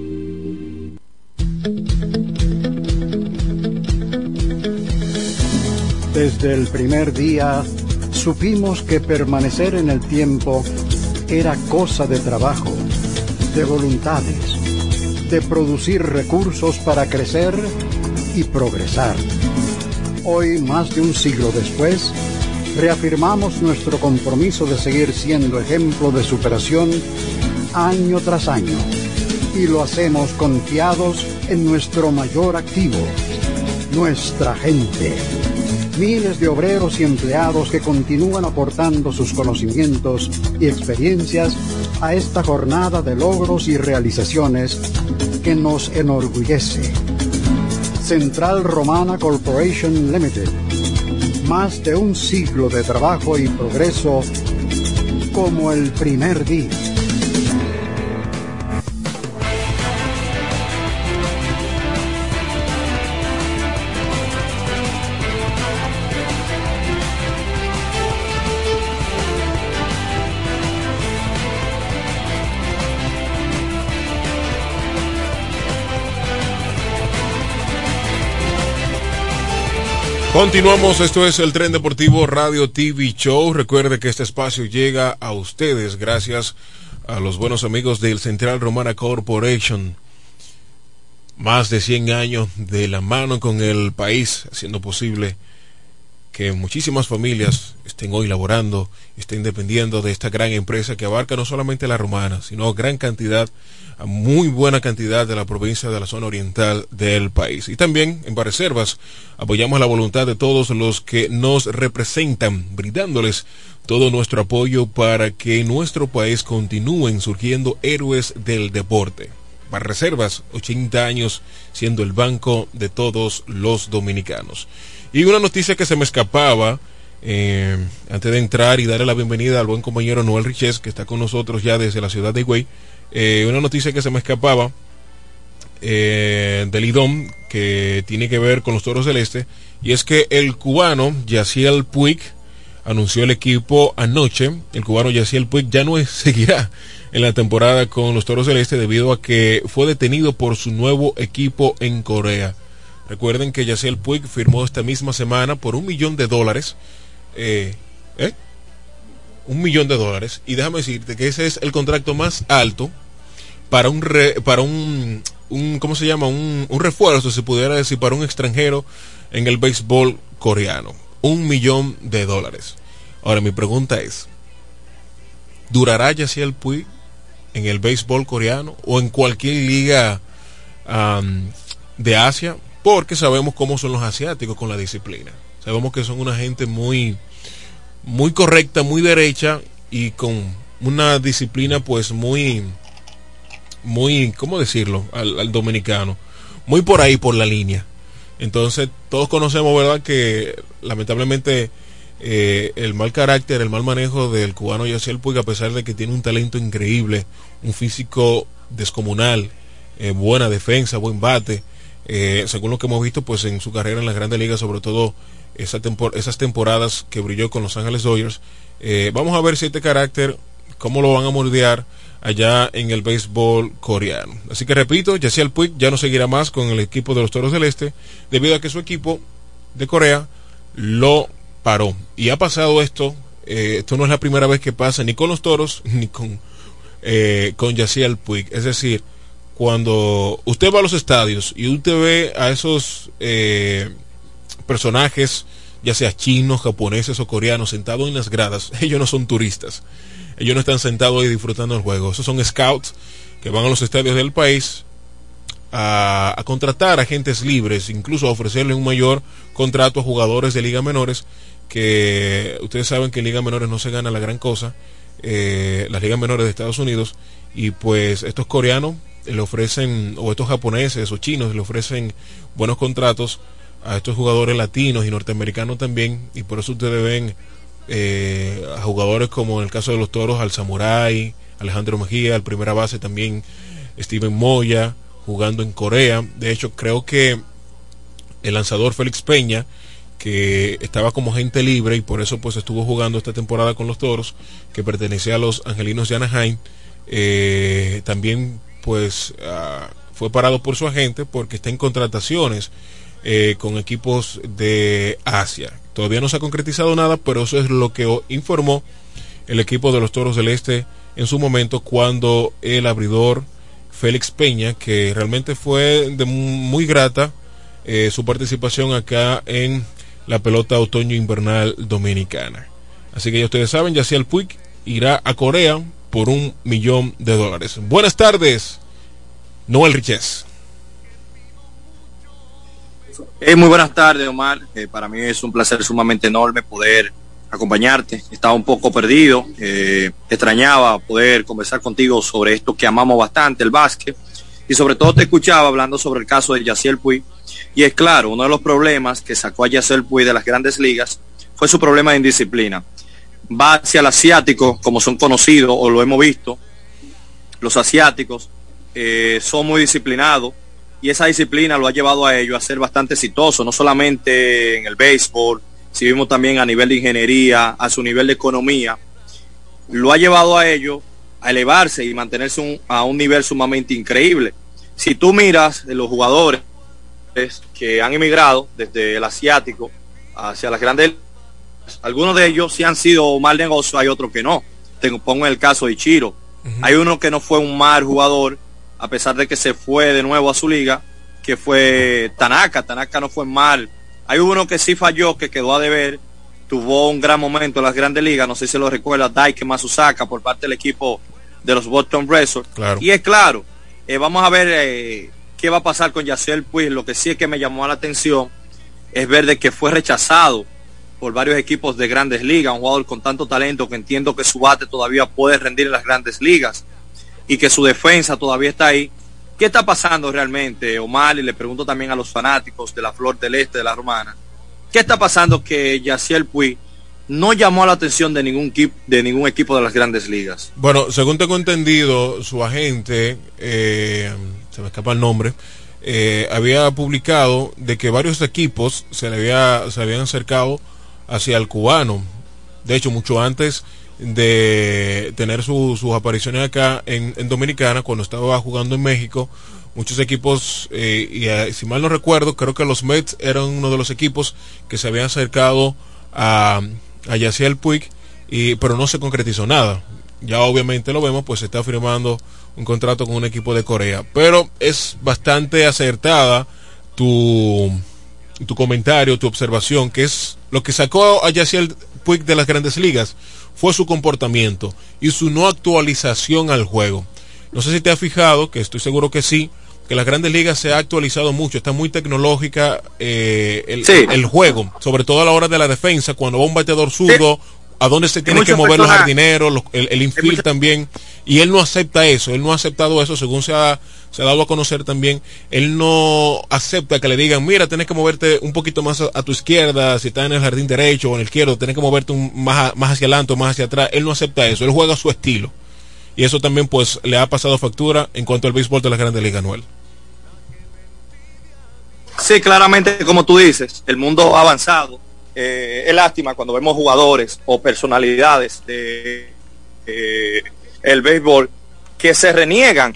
Desde el primer día supimos que permanecer en el tiempo era cosa de trabajo, de voluntades, de producir recursos para crecer y progresar. Hoy, más de un siglo después, reafirmamos nuestro compromiso de seguir siendo ejemplo de superación año tras año y lo hacemos confiados en nuestro mayor activo, nuestra gente. Miles de obreros y empleados que continúan aportando sus conocimientos y experiencias a esta jornada de logros y realizaciones que nos enorgullece. Central Romana Corporation Limited. Más de un siglo de trabajo y progreso como el primer día. Continuamos, esto es el Tren Deportivo Radio TV Show. Recuerde que este espacio llega a ustedes gracias a los buenos amigos del Central Romana Corporation. Más de 100 años de la mano con el país, haciendo posible que muchísimas familias estén hoy laborando, estén dependiendo de esta gran empresa que abarca no solamente la romana, sino gran cantidad muy buena cantidad de la provincia de la zona oriental del país. Y también en Reservas apoyamos la voluntad de todos los que nos representan, brindándoles todo nuestro apoyo para que nuestro país continúen surgiendo héroes del deporte. Reservas, 80 años siendo el banco de todos los dominicanos. Y una noticia que se me escapaba, eh, antes de entrar y darle la bienvenida al buen compañero Noel Riches, que está con nosotros ya desde la ciudad de Higüey, eh, una noticia que se me escapaba eh, del IDOM que tiene que ver con los toros del este y es que el cubano Yaciel Puig anunció el equipo anoche. El cubano Yaciel Puig ya no seguirá en la temporada con los toros del este debido a que fue detenido por su nuevo equipo en Corea recuerden que Yaciel Puig firmó esta misma semana por un millón de dólares eh, ¿eh? un millón de dólares. Y déjame decirte que ese es el contrato más alto para un para un, cómo se llama un, refuerzo se pudiera decir para un extranjero en el béisbol coreano. Un millón de dólares. Ahora mi pregunta es durará el Puig en el béisbol coreano o en cualquier liga de Asia porque sabemos cómo son los asiáticos con la disciplina sabemos que son una gente muy muy correcta, muy derecha y con una disciplina pues muy, muy, ¿cómo decirlo? Al, dominicano. Muy por ahí, por la línea. Entonces, todos conocemos, ¿verdad? Que lamentablemente eh, el mal carácter, el mal manejo del cubano Yaciel Puig, a pesar de que tiene un talento increíble, un físico descomunal, eh, buena defensa, buen bate, eh, según lo que hemos visto pues en su carrera en las grandes ligas, sobre todo esas temporadas que brilló con Los Ángeles Dodgers. Eh, vamos a ver si este carácter, cómo lo van a moldear allá en el béisbol coreano. Así que repito, Yaciel Puig ya no seguirá más con el equipo de los Toros del Este debido a que su equipo de Corea lo paró. Y ha pasado esto, eh, esto no es la primera vez que pasa ni con los Toros ni con, eh, con Yaciel Puig. Es decir, cuando usted va a los estadios y usted ve a esos eh, personajes, ya sea chinos, japoneses o coreanos, sentados en las gradas, ellos no son turistas. Ellos no están sentados ahí disfrutando el juego. Esos son scouts que van a los estadios del país a, contratar agentes libres, incluso a ofrecerle un mayor contrato a jugadores de liga menores, que ustedes saben que en liga menores no se gana la gran cosa, eh, las ligas menores de Estados Unidos, y pues estos coreanos le ofrecen, o estos japoneses o chinos le ofrecen buenos contratos a estos jugadores latinos y norteamericanos también, y por eso ustedes ven eh, a jugadores como en el caso de los toros, al Samurai, Alejandro Mejía, al primera base también Steven Moya, jugando en Corea. De hecho, creo que el lanzador Félix Peña, que estaba como gente libre y por eso pues estuvo jugando esta temporada con los toros, que pertenecía a los angelinos de Anaheim, eh, también pues ah, fue parado por su agente porque está en contrataciones eh, con equipos de Asia. Todavía no se ha concretizado nada, pero eso es lo que informó el equipo de los Toros del Este en su momento cuando el abridor Félix Peña, que realmente fue de muy grata eh, su participación acá en la pelota otoño invernal dominicana. Así que ya ustedes saben, el Puig irá a Corea por un millón de dólares. Buenas tardes, Noel Riches. Eh, muy buenas tardes, Omar. Eh, para mí es un placer sumamente enorme poder acompañarte. Estaba un poco perdido. Eh, extrañaba poder conversar contigo sobre esto que amamos bastante, el básquet. Y sobre todo te escuchaba hablando sobre el caso de Yaciel Puy. Y es claro, uno de los problemas que sacó a Yaciel Puy de las grandes ligas fue su problema de indisciplina. Va hacia el asiático, como son conocidos o lo hemos visto. Los asiáticos son muy disciplinados y esa disciplina lo ha llevado a ello a ser bastante exitoso, no solamente en el béisbol, si vimos también a nivel de ingeniería, a su nivel de economía, lo ha llevado a ello a elevarse y mantenerse a un nivel sumamente increíble. Si tú miras los jugadores que han emigrado desde el asiático hacia las grandes, algunos de ellos sí han sido mal negocio, hay otros que no. Te pongo el caso de Ichiro. Hay uno que no fue un mal jugador, a pesar de que se fue de nuevo a su liga, que fue Tanaka. Tanaka no fue mal. Hay uno que sí falló, que quedó a deber, tuvo un gran momento en las grandes ligas, no sé si lo recuerda, Daike Masusaka por parte del equipo de los Boston Red Sox. Y es claro, eh, vamos a ver eh, qué va a pasar con Yaciel Puig. Lo que sí es que me llamó la atención es ver de que fue rechazado por varios equipos de grandes ligas, un jugador con tanto talento que entiendo que su bate todavía puede rendir en las grandes ligas y que su defensa todavía está ahí. ¿Qué está pasando realmente, Omar? Y le pregunto también a los fanáticos de la Flor del Este de la Romana. ¿Qué está pasando que Yaciel Puy no llamó la atención de ningún, de ningún equipo de las grandes ligas? Bueno, según tengo entendido, su agente, eh, se me escapa el nombre, eh, había publicado de que varios equipos se le había, se habían acercado hacia el cubano. De hecho, mucho antes de tener sus apariciones acá en, Dominicana cuando estaba jugando en México. Muchos equipos, eh, y eh, si mal no recuerdo, creo que los Mets eran uno de los equipos que se habían acercado a, a Yaciel Puig, y, pero no se concretizó nada. Ya obviamente lo vemos, pues se está firmando un contrato con un equipo de Corea. Pero es bastante acertada tu, tu comentario, tu observación, que es lo que sacó a Yaciel Puig de las grandes ligas fue su comportamiento y su no actualización al juego. No sé si te has fijado, que estoy seguro que sí, que las grandes ligas se ha actualizado mucho, está muy tecnológica eh, el, juego, sobre todo a la hora de la defensa, cuando va un bateador zurdo, a dónde se tienen que mover los jardineros, el, el infield también, y él no acepta eso, él no ha aceptado eso, según se ha, se ha dado a conocer también, él no acepta que le digan, mira, tienes que moverte un poquito más a, tu izquierda, si estás en el jardín derecho o en el izquierdo, tienes que moverte más, más hacia adelante o más hacia atrás, él no acepta eso, él juega a su estilo. Y eso también pues le ha pasado factura en cuanto al béisbol de la Grandes Ligas, Anuel. Sí, claramente, como tú dices, el mundo ha avanzado eh, es lástima cuando vemos jugadores o personalidades de eh, el béisbol que se reniegan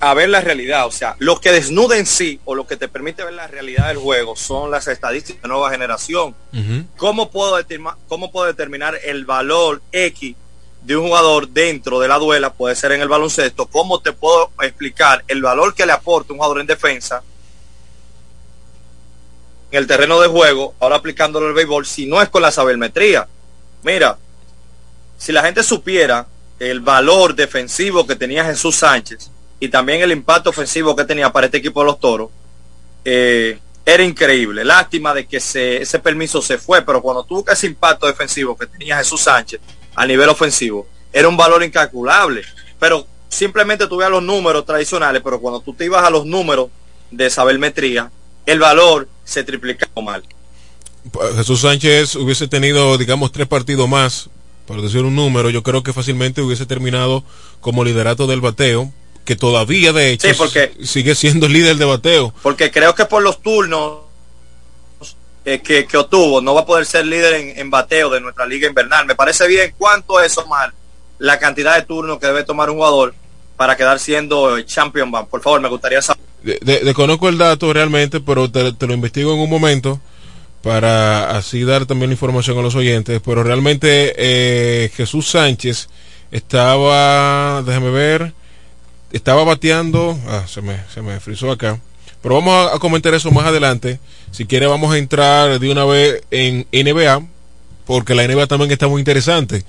a ver la realidad. O sea, lo que desnuda en sí o lo que te permite ver la realidad del juego son las estadísticas de nueva generación. ¿Cómo, puedo ¿Cómo puedo determinar el valor X de un jugador dentro de la duela? Puede ser en el baloncesto. ¿Cómo te puedo explicar el valor que le aporta un jugador en defensa? en el terreno de juego, ahora aplicándolo al béisbol, si no es con la sabermetría. Mira, si la gente supiera el valor defensivo que tenía Jesús Sánchez y también el impacto ofensivo que tenía para este equipo de los toros, eh, era increíble. Lástima de que ese permiso se fue, pero cuando tuvo ese impacto defensivo que tenía Jesús Sánchez a nivel ofensivo, era un valor incalculable. Pero simplemente tú veas los números tradicionales, pero cuando tú te ibas a los números de sabermetría, el valor se triplica mal. Jesús Sánchez hubiese tenido, digamos, tres partidos más, por decir un número, yo creo que fácilmente hubiese terminado como liderato del bateo, que todavía de hecho sigue siendo líder de bateo. Porque creo que por los turnos eh, que, obtuvo no va a poder ser líder en, bateo de nuestra liga invernal. Me parece bien cuánto es Omar la cantidad de turnos que debe tomar un jugador para quedar siendo champion. Por favor, me gustaría saber. Desconozco el dato realmente, pero te, lo investigo en un momento para así dar también información a los oyentes. Pero realmente eh, Jesús Sánchez estaba, déjame ver, estaba bateando, ah, se me, se me frizó acá. Pero vamos a, comentar eso más adelante. Si quiere vamos a entrar de una vez en NBA, porque la NBA también está muy interesante.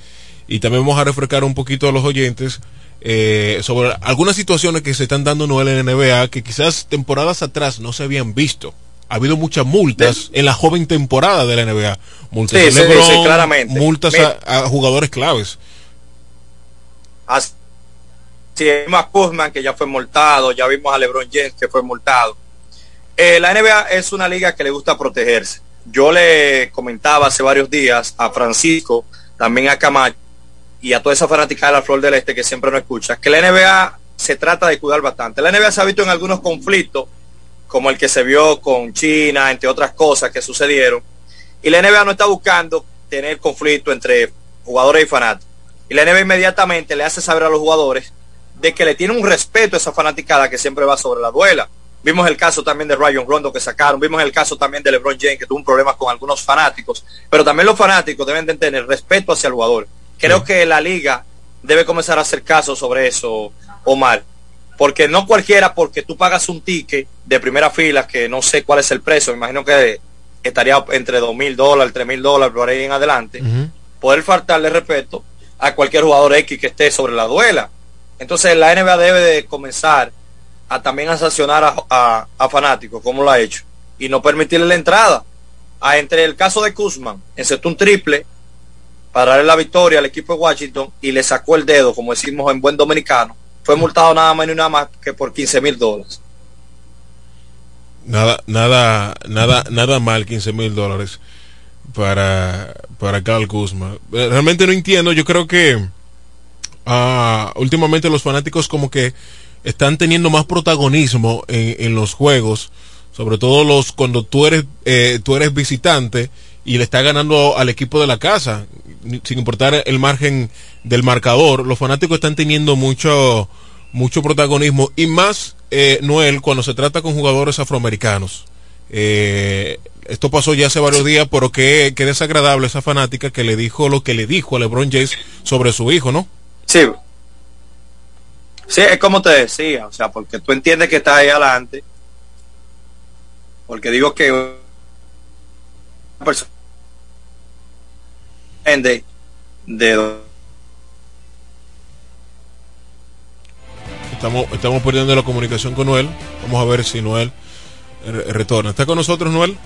Y también vamos a refrescar un poquito a los oyentes eh, sobre algunas situaciones que se están dando en la NBA que quizás temporadas atrás no se habían visto. Ha habido muchas multas en la joven temporada de la NBA. Multas a LeBron, claramente. multas a, jugadores claves. Así, vimos a Kuzman que ya fue multado, ya vimos a LeBron James que fue multado. Eh, la NBA es una liga que le gusta protegerse. Yo le comentaba hace varios días a Francisco, también a Camacho, y a toda esa fanática de la Flor del Este que siempre no escucha, que la NBA se trata de cuidar bastante. La NBA se ha visto en algunos conflictos, como el que se vio con China, entre otras cosas que sucedieron, y la NBA no está buscando tener conflicto entre jugadores y fanáticos. Y la NBA inmediatamente le hace saber a los jugadores de que le tiene un respeto a esa fanaticada que siempre va sobre la duela. Vimos el caso también de Ryan Rondo que sacaron, vimos el caso también de LeBron James que tuvo un problema con algunos fanáticos, pero también los fanáticos deben de tener respeto hacia el jugador. Creo que la liga debe comenzar a hacer caso sobre eso, Omar. Porque no cualquiera, porque tú pagas un ticket de primera fila, que no sé cuál es el precio, me imagino que estaría entre dos mil dólares, tres mil dólares, por ahí en adelante, poder faltarle respeto a cualquier jugador X que esté sobre la duela. Entonces la NBA debe de comenzar a también a sancionar a, fanáticos, como lo ha hecho, y no permitirle la entrada. A, entre el caso de Kuzman, encestó un triple para darle la victoria al equipo de Washington y le sacó el dedo, como decimos en buen dominicano, fue multado nada más ni nada más que por 15 mil dólares. Nada, nada, nada, nada mal 15 mil dólares para, para Carl Kuzma. Eh, realmente no entiendo, yo creo que uh, últimamente los fanáticos como que están teniendo más protagonismo en, en los juegos, sobre todo los cuando tú eres, eh, tú eres visitante y le está ganando al equipo de la casa sin importar el margen del marcador, los fanáticos están teniendo mucho, mucho protagonismo y más, eh, Noel, cuando se trata con jugadores afroamericanos. Eh, esto pasó ya hace varios días, pero qué, qué desagradable esa fanática que le dijo lo que le dijo a LeBron James sobre su hijo, ¿no? Sí. Sí, es como te decía, o sea, porque tú entiendes que está ahí adelante, porque digo que una persona de, Estamos, estamos perdiendo la comunicación con Noel. Vamos a ver si Noel retorna. ¿Está con nosotros, Noel?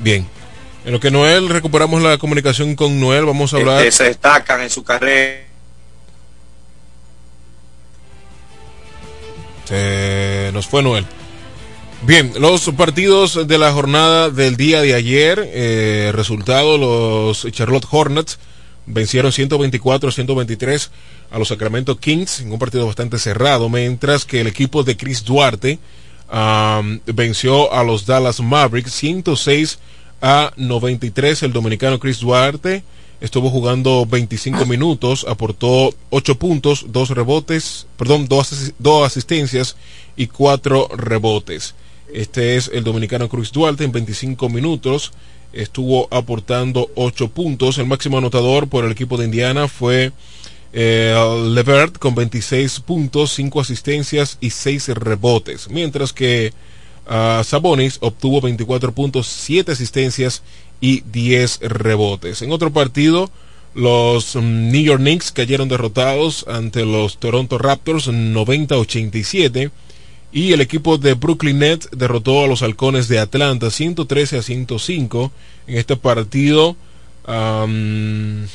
Bien. En lo que Noel recuperamos la comunicación con Noel, vamos a hablar. se destacan en su carrera. Se nos fue Noel. Bien, los partidos de la jornada del día de ayer, eh, resultado, los Charlotte Hornets vencieron 124-123 a los Sacramento Kings en un partido bastante cerrado, mientras que el equipo de Chris Duarte venció a los Dallas Mavericks 106 a 93. El dominicano Chris Duarte estuvo jugando 25 minutos, aportó 8 puntos, 2 rebotes, perdón, 2 asistencias y 4 rebotes. Este es el dominicano Cruz Duarte en 25 minutos. Estuvo aportando 8 puntos. El máximo anotador por el equipo de Indiana fue eh, Levert con 26 puntos, 5 asistencias y 6 rebotes. Mientras que Sabonis obtuvo 24 puntos, 7 asistencias y 10 rebotes. En otro partido, los mm, New York Knicks cayeron derrotados ante los Toronto Raptors 90-87. Y el equipo de Brooklyn Nets derrotó a los halcones de Atlanta 113 a 105 en este partido. En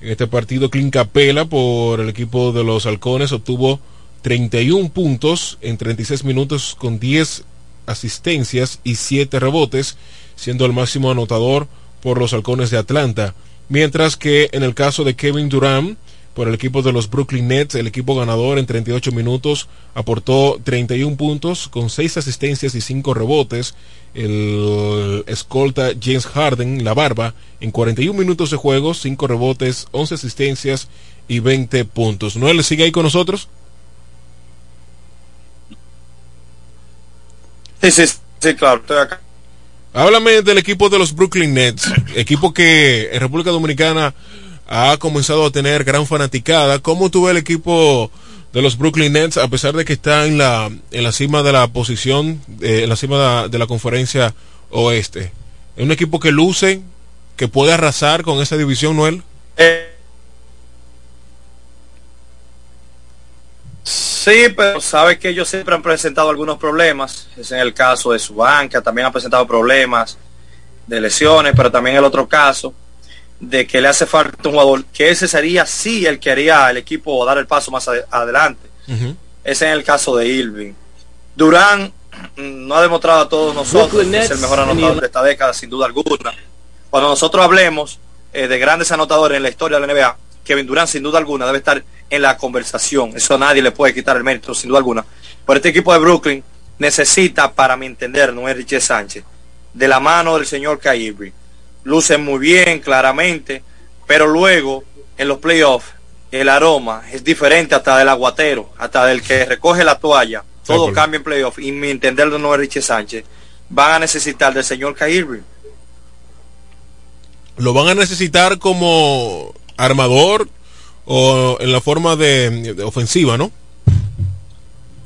este partido, Clint Capela por el equipo de los Halcones obtuvo 31 puntos en 36 minutos con 10 asistencias y 7 rebotes, siendo el máximo anotador por los Halcones de Atlanta. Mientras que en el caso de Kevin Durant, por el equipo de los Brooklyn Nets, el equipo ganador en 38 minutos aportó 31 puntos con 6 asistencias y 5 rebotes. El escolta James Harden, la barba, en 41 minutos de juego, 5 rebotes, 11 asistencias y 20 puntos. ¿Noel sigue ahí con nosotros? Sí, sí, sí, claro, estoy acá. Háblame del equipo de los Brooklyn Nets, equipo que en República Dominicana ha comenzado a tener gran fanaticada. ¿Cómo tuvo el equipo de los Brooklyn Nets a pesar de que está en la, en la cima de la posición, eh, en la cima de, de la conferencia oeste? ¿Es un equipo que luce, que puede arrasar con esa división, Noel? Eh, Sí, pero sabe que ellos siempre han presentado algunos problemas. Es en el caso de su banca, también ha presentado problemas de lesiones, pero también el otro caso de que le hace falta un jugador, que ese sería sí el que haría el equipo dar el paso más ad adelante. Ese es en el caso de Irving. Durán mm, no ha demostrado a todos nosotros que es el mejor anotador de esta década, sin duda alguna. Cuando nosotros hablemos eh, de grandes anotadores en la historia de la NBA, Kevin Durán sin duda alguna debe estar en la conversación. Eso nadie le puede quitar el mérito, sin duda alguna. Pero este equipo de Brooklyn necesita, para mi entender, no es Richie Sánchez, de la mano del señor Kyrie. Lucen muy bien, claramente, pero luego, en los playoffs, el aroma es diferente hasta del aguatero, hasta del que recoge la toalla. Todo cambia en playoffs. Y mi entender no es Richie Sánchez. Van a necesitar del señor Kyrie. Lo van a necesitar como armador o en la forma de, de ofensiva, ¿no?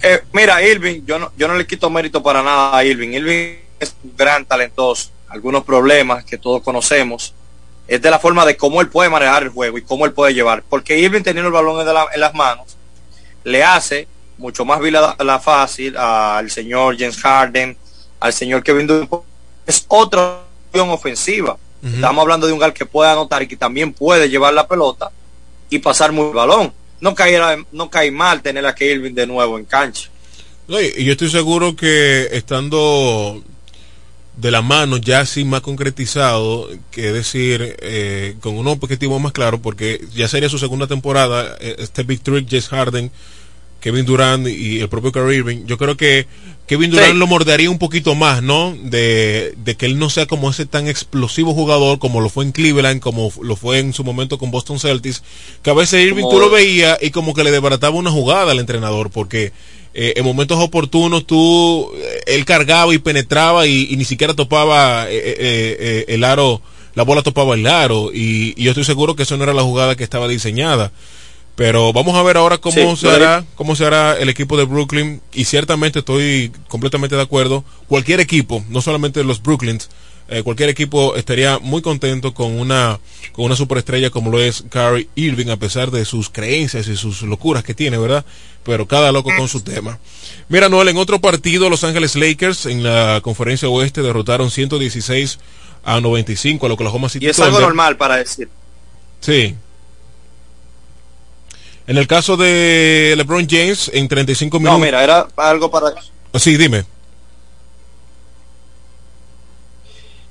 Eh, mira, Irving, yo no, yo no le quito mérito para nada a Irving. Irving es un gran talentoso. Algunos problemas que todos conocemos es de la forma de cómo él puede manejar el juego y cómo él puede llevar. Porque Irving teniendo el balón en, la, en las manos le hace mucho más vida la, la fácil al señor James Harden, al señor Kevin Durant. Es otra opción ofensiva. Uh -huh. Estamos hablando de un gal que puede anotar y que también puede llevar la pelota y pasar muy balón. No caerá, no cae mal tener a Irving de nuevo en cancha. No, y yo estoy seguro que estando de la mano ya así más concretizado, que decir, eh, con un objetivo más claro, porque ya sería su segunda temporada, eh, este Big Trick, Harden, Kevin Durant y el propio Kyrie Irving, yo creo que Kevin Durant sí. lo mordería un poquito más, ¿no? De, de, que él no sea como ese tan explosivo jugador como lo fue en Cleveland, como lo fue en su momento con Boston Celtics, que a veces Irving como... tú lo veías y como que le desbarataba una jugada al entrenador, porque eh, en momentos oportunos tú, él cargaba y penetraba y, y ni siquiera topaba eh, eh, el aro, la bola topaba el aro, y, y yo estoy seguro que eso no era la jugada que estaba diseñada. Pero vamos a ver ahora cómo sí, se hará, cómo se hará el equipo de Brooklyn y ciertamente estoy completamente de acuerdo. Cualquier equipo, no solamente los Brooklyns, eh, cualquier equipo estaría muy contento con una con una superestrella como lo es Kyrie Irving a pesar de sus creencias y sus locuras que tiene, ¿verdad? Pero cada loco con su tema. Mira, Noel, en otro partido Los Ángeles Lakers en la Conferencia Oeste derrotaron 116 a 95 a Oklahoma City Y es algo normal para decir. Sí. En el caso de LeBron James, en 35 minutos. No, mira, era algo para. Sí, dime.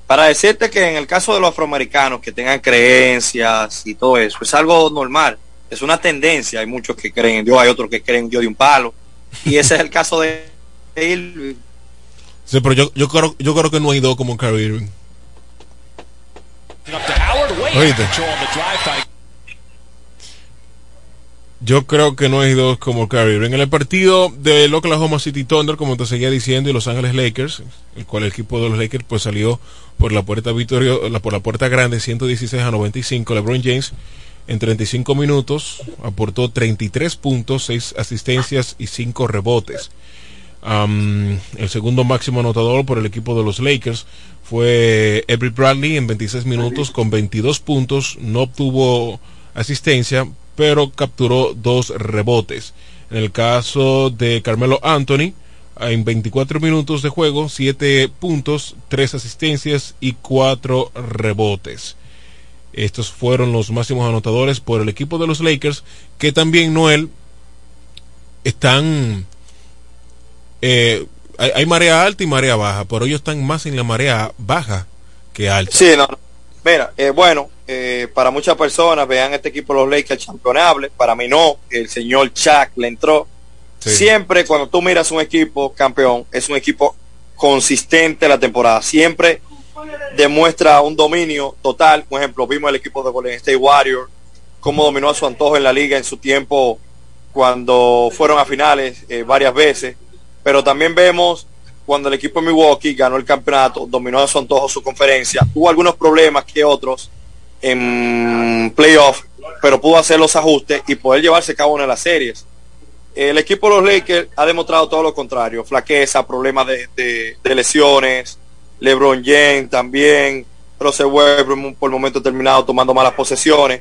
Para decirte que en el caso de los afroamericanos que tengan creencias y todo eso, es algo normal. Es una tendencia. Hay muchos que creen en Dios, hay otros que creen en Dios de un palo. Y ese es el caso de Irving. Sí, pero yo, yo, creo, yo creo que no hay dos como Kyrie Irving. Oíste. Yo creo que no hay dos como Kyrie. En el partido del Oklahoma City Thunder, como te seguía diciendo, y Los Ángeles Lakers, el cual el equipo de los Lakers pues salió por la puerta victoria, por la puerta grande 116 a 95. LeBron James en 35 minutos aportó 33 puntos, 6 asistencias y 5 rebotes. El segundo máximo anotador por el equipo de los Lakers fue Everett Bradley en 26 minutos con 22 puntos, no obtuvo asistencia, pero capturó dos rebotes. En el caso de Carmelo Anthony, en 24 minutos de juego, 7 puntos, 3 asistencias y 4 rebotes. Estos fueron los máximos anotadores por el equipo de los Lakers, que también Noel están eh, hay, marea alta y marea baja, pero ellos están más en la marea baja que alta. Sí, no. Mira, eh, bueno, eh, para muchas personas vean este equipo de los Lakers campeonable, para mí no, el señor Chuck le entró. Siempre cuando tú miras un equipo campeón, es un equipo consistente la temporada, siempre demuestra un dominio total. Por ejemplo, vimos el equipo de Golden State Warriors, cómo dominó a su antojo en la liga en su tiempo cuando fueron a finales eh, varias veces. Pero también vemos cuando el equipo de Milwaukee ganó el campeonato, dominó a su antojo su conferencia, tuvo algunos problemas que otros en playoff, pero pudo hacer los ajustes y poder llevarse a cabo una de las series. El equipo de los Lakers ha demostrado todo lo contrario, flaqueza, problemas de, lesiones, LeBron James también, Russell Westbrook por el momento terminado tomando malas posesiones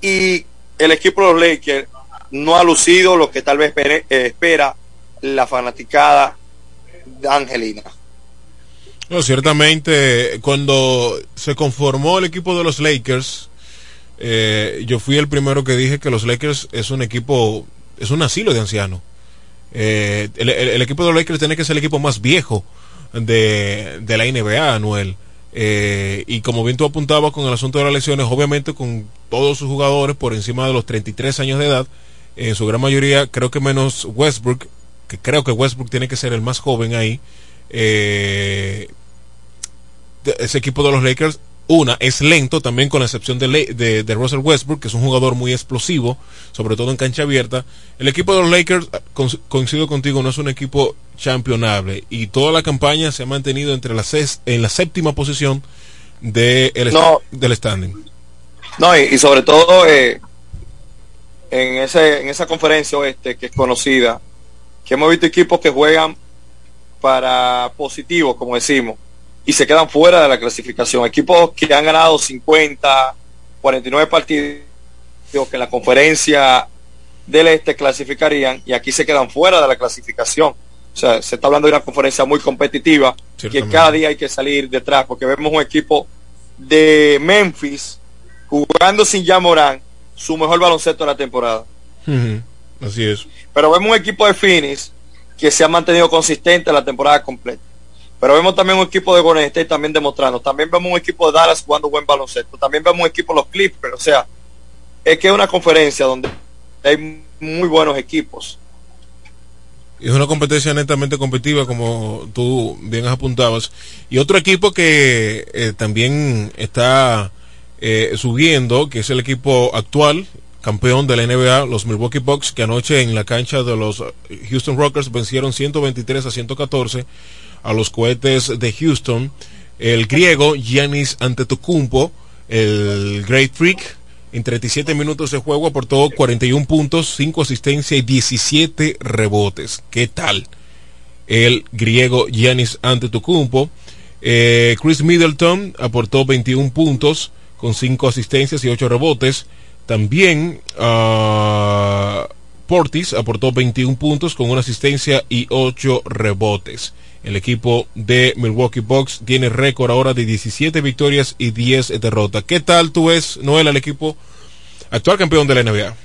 y el equipo de los Lakers no ha lucido lo que tal vez espera, la fanaticada de Angelina. No, ciertamente, cuando se conformó el equipo de los Lakers, eh, yo fui el primero que dije que los Lakers es un equipo, es un asilo de ancianos. Eh, el, equipo de los Lakers tiene que ser el equipo más viejo de, de la NBA, Anuel. Eh, y como bien tú apuntabas con el asunto de las lesiones, obviamente con todos sus jugadores por encima de los 33 años de edad, en su gran mayoría, creo que menos Westbrook, que creo que Westbrook tiene que ser el más joven ahí, eh, ese equipo de los Lakers, una, es lento también con la excepción de, de, Russell Westbrook, que es un jugador muy explosivo, sobre todo en cancha abierta. El equipo de los Lakers, coincido contigo, no es un equipo championable y toda la campaña se ha mantenido entre la en la séptima posición de el del standing. No, y, sobre todo eh, en, ese, en esa conferencia oeste que es conocida, que hemos visto equipos que juegan para positivos, como decimos y se quedan fuera de la clasificación. Equipos que han ganado 50, 49 partidos que en la conferencia del este clasificarían y aquí se quedan fuera de la clasificación. O sea, se está hablando de una conferencia muy competitiva que cada día hay que salir detrás porque vemos un equipo de Memphis jugando sin Morán su mejor baloncesto de la temporada. Así es. Pero vemos un equipo de Phoenix que se ha mantenido consistente la temporada completa. Pero vemos también un equipo de Golden State también demostrando. También vemos un equipo de Dallas jugando buen baloncesto. También vemos un equipo de los Clippers. O sea, es que es una conferencia donde hay muy buenos equipos. Es una competencia netamente competitiva, como tú bien apuntabas. Y otro equipo que eh, también está eh, subiendo, que es el equipo actual, campeón de la NBA, los Milwaukee Bucks, que anoche en la cancha de los Houston Rockers vencieron 123 a 114 a los cohetes de Houston. El griego Giannis Antetokounmpo, el Great Freak, en 37 minutos de juego aportó 41 puntos, 5 asistencias y 17 rebotes. ¿Qué tal? El griego Giannis Antetokounmpo. Eh, Chris Middleton aportó 21 puntos con 5 asistencias y 8 rebotes. También uh, Portis aportó 21 puntos con una asistencia y 8 rebotes. El equipo de Milwaukee Bucks tiene récord ahora de 17 victorias y 10 derrotas. ¿Qué tal tú ves, Noel, al equipo actual campeón de la NBA?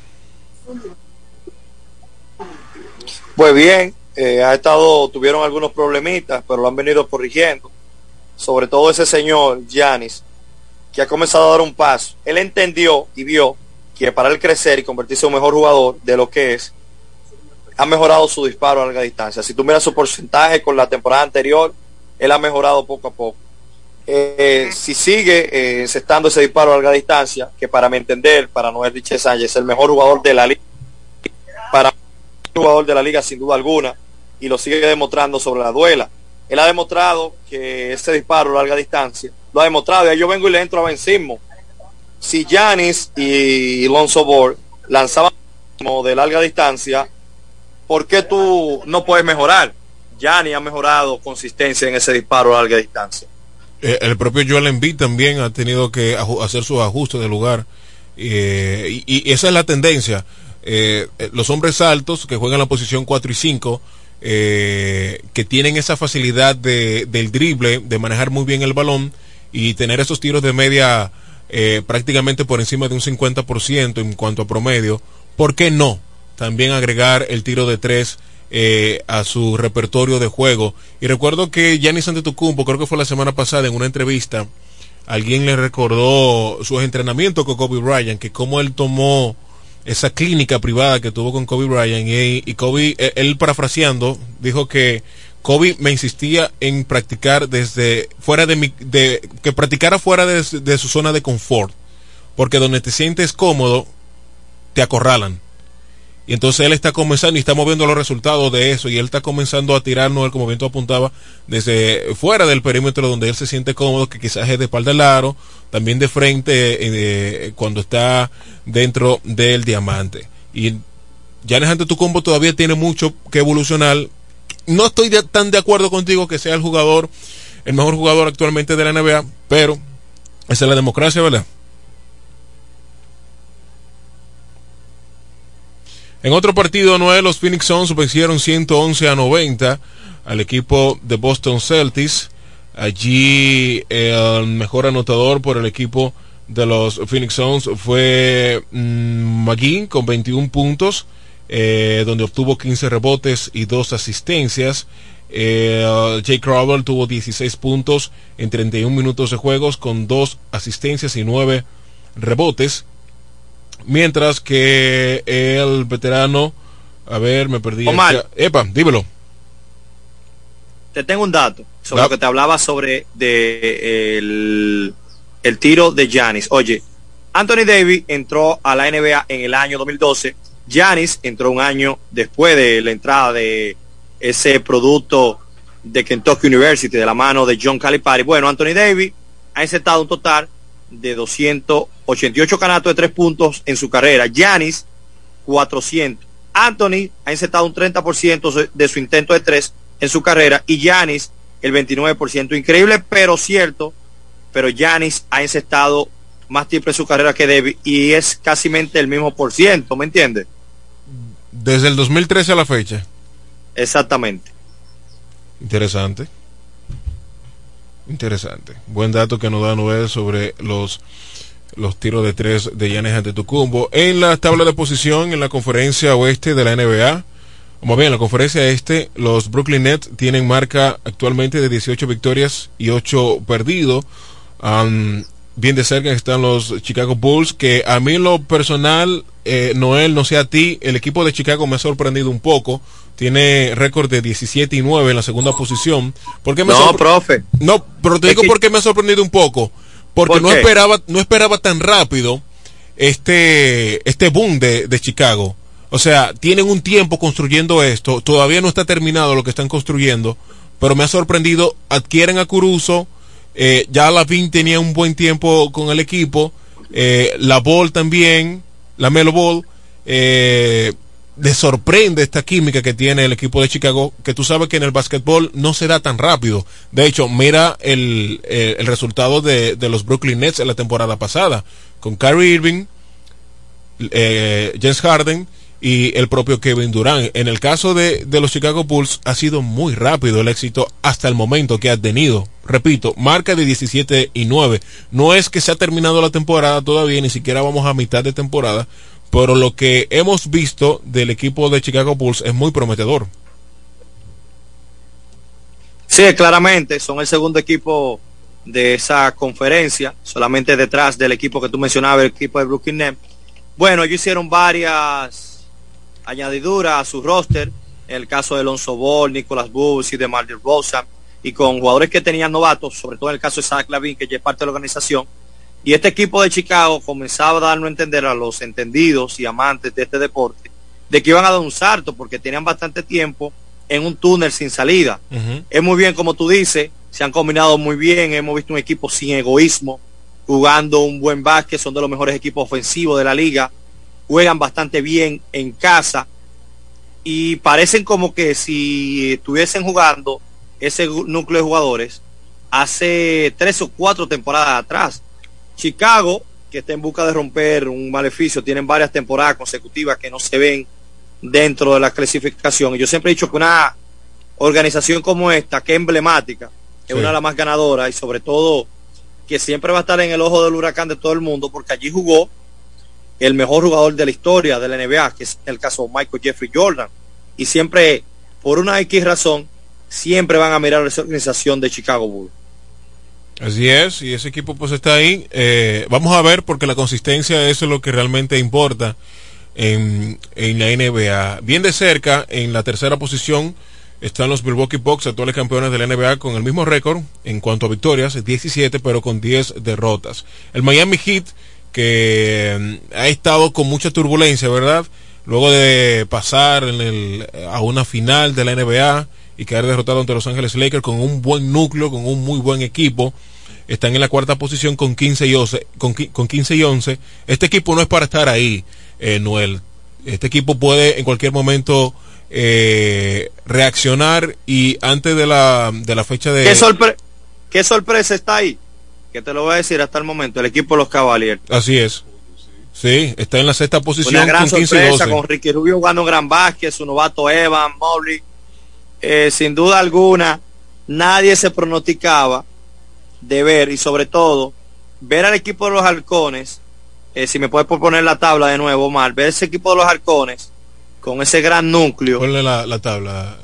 Pues bien, eh, ha estado, tuvieron algunos problemitas, pero lo han venido corrigiendo. Sobre todo ese señor, Giannis, que ha comenzado a dar un paso. Él entendió y vio que para él crecer y convertirse en un mejor jugador de lo que es, ha mejorado su disparo a larga distancia. Si tú miras su porcentaje con la temporada anterior, él ha mejorado poco a poco. Eh, si sigue eh, encestando ese disparo a larga distancia, que para mi entender, para Noel Richard Sánchez, es el mejor jugador de la liga, para el jugador de la liga sin duda alguna, y lo sigue demostrando sobre la duela. Él ha demostrado que ese disparo a larga distancia, lo ha demostrado, y yo vengo y le entro a vencimos. Si Janis y Lonzo Ball lanzaban de larga distancia, ¿por qué tú no puedes mejorar? ni ha mejorado consistencia en ese disparo a larga distancia. Eh, el propio Joel Embiid también ha tenido que hacer sus ajustes de lugar. Eh, y, esa es la tendencia. Eh, los hombres altos que juegan la posición 4 y 5, que tienen esa facilidad de, del drible, de manejar muy bien el balón y tener esos tiros de media eh, prácticamente por encima de un 50% en cuanto a promedio, ¿por qué no también agregar el tiro de tres eh, a su repertorio de juego? Y recuerdo que Giannis Antetokounmpo, creo que fue la semana pasada en una entrevista, alguien le recordó sus entrenamientos con Kobe Bryant, que cómo él tomó esa clínica privada que tuvo con Kobe Bryant y, y Kobe, eh, él parafraseando, dijo que Kobe me insistía en practicar desde fuera de mi, de, que practicara fuera de, su zona de confort, porque donde te sientes cómodo, te acorralan. Y entonces él está comenzando y está moviendo los resultados de eso y él está comenzando a tirarnos, como bien tú apuntaba, desde fuera del perímetro donde él se siente cómodo, que quizás es de espalda al aro, también de frente eh, cuando está dentro del diamante. Y Janes tu combo todavía tiene mucho que evolucionar. No estoy tan de acuerdo contigo que sea el jugador, el mejor jugador actualmente de la NBA, pero esa es la democracia, ¿verdad? En otro partido, Noel, los Phoenix Suns vencieron 111 a 90 al equipo de Boston Celtics. Allí el mejor anotador por el equipo de los Phoenix Suns fue mm, McGee con 21 puntos, eh, donde obtuvo 15 rebotes y 2 asistencias. Eh, Jake Crowell tuvo 16 puntos en 31 minutos de juegos con 2 asistencias y 9 rebotes. Mientras que el veterano, a ver, me perdí. Omar. acá. Epa, dímelo. Te tengo un dato sobre lo que te hablaba sobre de, el, el tiro de Giannis. Oye, Anthony Davis entró a la NBA en el año 2012. Giannis entró un año después de la entrada de ese producto de Kentucky University de la mano de John Calipari. Bueno, Anthony Davis ha insertado un total de 288 canastos de tres puntos en su carrera. Giannis 400. Anthony ha insertado un 30% de su intento de tres en su carrera y Giannis el 29%. Increíble, pero cierto. Pero Giannis ha insertado más tiempo en su carrera que Davis y es casi el mismo por ciento, ¿me entiendes? Desde el 2013 a la fecha. Exactamente. Interesante. Interesante. Buen dato que nos da Noel sobre los los tiros de tres de Giannis Antetokounmpo en la tabla de posición en la conferencia oeste de la NBA. Como bien, en la conferencia este, los Brooklyn Nets tienen marca actualmente de 18 victorias y 8 perdidos. Bien de cerca están los Chicago Bulls, que a mí en lo personal, eh, Noel, no sé a ti, el equipo de Chicago me ha sorprendido un poco. Tiene récord de 17 y 9 en la segunda posición. ¿Por qué me No, profe. No, pero te Es digo que- por qué me ha sorprendido un poco. Porque ¿Por no esperaba, no esperaba tan rápido este, este boom de, de Chicago. O sea, tienen un tiempo construyendo esto, todavía no está terminado lo que están construyendo, pero me ha sorprendido, adquieren a Curuso, eh, ya Lavin tenía un buen tiempo con el equipo, eh, la Ball también, la Melo Ball, eh, les sorprende esta química que tiene el equipo de Chicago, que tú sabes que en el básquetbol no se da tan rápido. De hecho, mira el, el- el resultado de, de los Brooklyn Nets en la temporada pasada, con Kyrie Irving, eh, James Harden y el propio Kevin Durant. En el caso de, de los Chicago Bulls ha sido muy rápido el éxito hasta el momento que ha tenido. Repito, marca de 17 y 9. No es que se ha terminado la temporada todavía, ni siquiera vamos a mitad de temporada, pero lo que hemos visto del equipo de Chicago Bulls es muy prometedor. Sí, claramente, son el segundo equipo de esa conferencia, solamente detrás del equipo que tú mencionabas, el equipo de Brooklyn Nets. Bueno, ellos hicieron varias añadiduras a su roster, en el caso de Alonso Ball, Nicolas Bulls y de Martin Rosa, y con jugadores que tenían novatos, sobre todo en el caso de Zach Lavin, que ya es parte de la organización. Y este equipo de Chicago comenzaba a darnos a entender a los entendidos y amantes de este deporte de que iban a dar un salto porque tenían bastante tiempo en un túnel sin salida. Es muy bien, como tú dices, se han combinado muy bien, hemos visto un equipo sin egoísmo, jugando un buen básquet, son de los mejores equipos ofensivos de la liga, juegan bastante bien en casa y parecen como que si estuviesen jugando ese núcleo de jugadores hace tres o cuatro temporadas atrás. Chicago, que está en busca de romper un maleficio, tienen varias temporadas consecutivas que no se ven dentro de la clasificación. Y yo siempre he dicho que una organización como esta, que es emblemática, es Sí. una de las más ganadoras y sobre todo que siempre va a estar en el ojo del huracán de todo el mundo, porque allí jugó el mejor jugador de la historia de la NBA, que es el caso de Michael Jeffrey Jordan. Y siempre, por una X razón, siempre van a mirar a esa organización de Chicago Bulls. Así es, y ese equipo pues está ahí. Eh, vamos a ver porque la consistencia eso es lo que realmente importa en, en, la NBA. Bien de cerca, en la tercera posición están los Milwaukee Bucks, actuales campeones de la NBA, con el mismo récord en cuanto a victorias, 17, pero con 10 derrotas. El Miami Heat, que mm, ha estado con mucha turbulencia, ¿verdad? Luego de pasar en el, a una final de la NBA y quedar derrotado ante Los Ángeles Lakers con un buen núcleo, con un muy buen equipo. Están en la cuarta posición con 15 y 11. Con, con 15 y 11. Este equipo no es para estar ahí, eh, Noel. Este equipo puede en cualquier momento eh, reaccionar y antes de la, de la fecha de... ¿Qué, ¿Qué sorpresa está ahí? Que te lo voy a decir hasta el momento, el equipo de los Cavaliers. Así es. Sí, está en la sexta posición Una gran con 15 sorpresa, y 12. con Ricky Rubio jugando un gran básquet, su novato Evan, Mobley. Eh, sin duda alguna, nadie se pronosticaba de ver y sobre todo ver al equipo de los halcones, eh, si me puedes poner la tabla de nuevo, Omar, ver ese equipo de los halcones con ese gran núcleo. Ponle la, la tabla.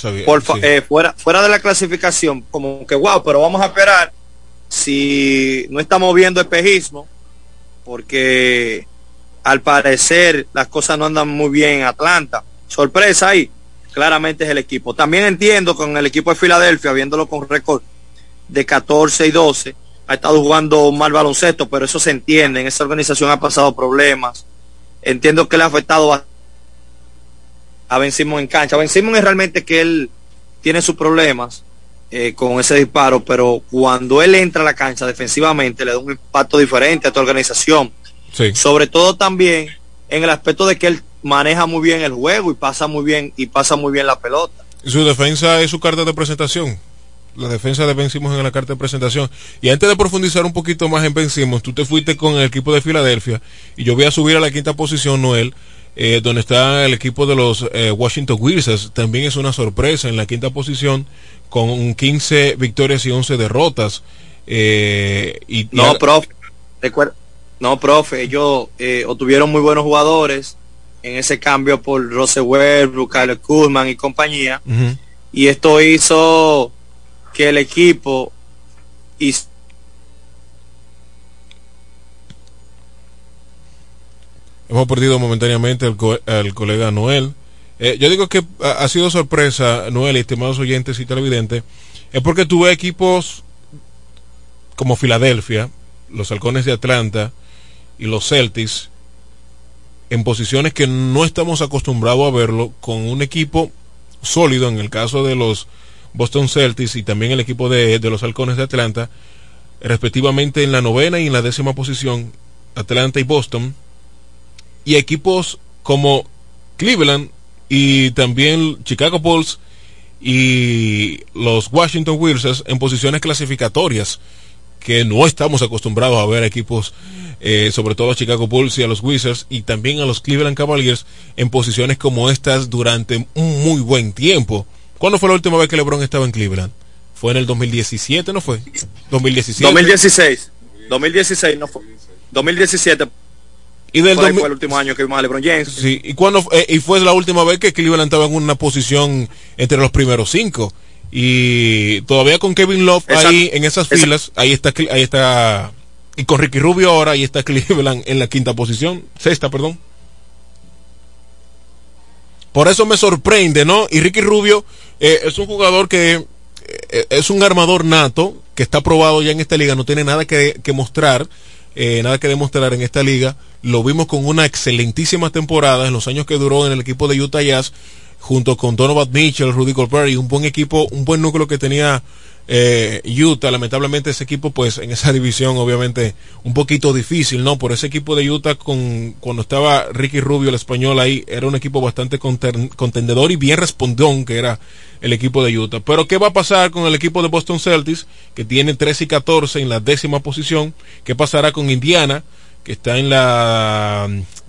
Xavier, por sí. eh, fuera, fuera de la clasificación, como que wow, pero vamos a esperar si no estamos viendo espejismo, porque al parecer las cosas no andan muy bien en Atlanta. Sorpresa ahí, claramente es el equipo. También entiendo con el equipo de Filadelfia, viéndolo con récord de 14 y 12, ha estado jugando mal baloncesto, pero eso se entiende, en esa organización ha pasado problemas. Entiendo que le ha afectado a a Ben Simmons en cancha. Ben Simmons es realmente que él tiene sus problemas eh, con ese disparo, pero cuando él entra a la cancha defensivamente le da un impacto diferente a tu organización. Sí. Sobre todo también en el aspecto de que él maneja muy bien el juego y pasa muy bien y pasa muy bien la pelota. Su defensa es su carta de presentación. La defensa de Ben Simmons en la carta de presentación. Y antes de profundizar un poquito más en Ben Simmons, tú te fuiste con el equipo de Filadelfia y yo voy a subir a la quinta posición, Noel, eh, donde está el equipo de los eh, Washington Wizards. También es una sorpresa en la quinta posición con 15 victorias y 11 derrotas. Eh, y, No, y- profe. recuerda- no, profe, ellos obtuvieron muy buenos jugadores en ese cambio por Rose Westbrook, Kyle Kuzman y compañía. Y esto hizo que el equipo Hemos perdido momentáneamente al, co- al colega Noel. Eh, yo digo que ha, ha sido sorpresa, Noel, y estimados oyentes y televidentes, es porque tuve equipos como Filadelfia, los Halcones de Atlanta y los Celtics en posiciones que no estamos acostumbrados a verlo, con un equipo sólido, en el caso de los Boston Celtics y también el equipo de, de los Halcones de Atlanta, respectivamente en la novena y en la décima posición, Atlanta y Boston, y equipos como Cleveland y también Chicago Bulls y los Washington Wizards en posiciones clasificatorias que no estamos acostumbrados a ver equipos, eh, sobre todo a Chicago Bulls y a los Wizards y también a los Cleveland Cavaliers en posiciones como estas durante un muy buen tiempo. ¿Cuándo fue la última vez que LeBron estaba en Cleveland? Fue en el 2017, ¿no fue? 2017. 2016. 2016 no fue. 2017 Y del por ahí 2000 fue el último año que vimos a LeBron James. Sí, y cuando eh, y fue la última vez que Cleveland estaba en una posición entre los primeros cinco y todavía con Kevin Love ahí en esas esa- filas, ahí está ahí está y con Ricky Rubio ahora ahí está Cleveland en la quinta posición, sexta, perdón. Por eso me sorprende, ¿no? Y Ricky Rubio eh, es un jugador que eh, es un armador nato, que está probado ya en esta liga, no tiene nada que, que mostrar, eh, nada que demostrar en esta liga. Lo vimos con una excelentísima temporada en los años que duró en el equipo de Utah Jazz, junto con Donovan Mitchell, Rudy Gobert y un buen equipo, un buen núcleo que tenía eh, Utah. Lamentablemente ese equipo, pues en esa división, obviamente, un poquito difícil, ¿no? Por ese equipo de Utah, con, cuando estaba Ricky Rubio, el español ahí, era un equipo bastante contendedor y bien respondón, que era el equipo de Utah. Pero ¿qué va a pasar con el equipo de Boston Celtics, que tiene 13 y 14 en la décima posición? ¿Qué pasará con Indiana, que está en la,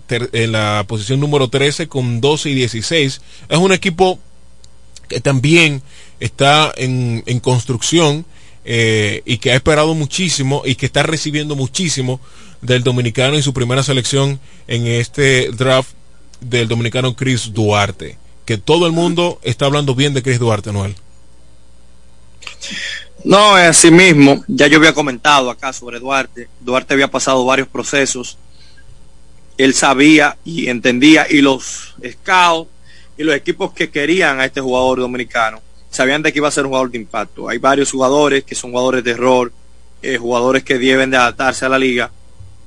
en la posición número 13 con 12 y 16? Es un equipo que también está en, en construcción. eh, y que ha esperado muchísimo y que está recibiendo muchísimo del dominicano en su primera selección en este draft del dominicano Chris Duarte. Que todo el mundo está hablando bien de Chris Duarte, Noel. No, es así mismo. Ya yo había comentado acá sobre Duarte. Duarte había pasado varios procesos. Él sabía y entendía y los scouts y los equipos que querían a este jugador dominicano sabían de que iba a ser un jugador de impacto. Hay varios jugadores que son jugadores de error, eh, jugadores que deben de adaptarse a la liga,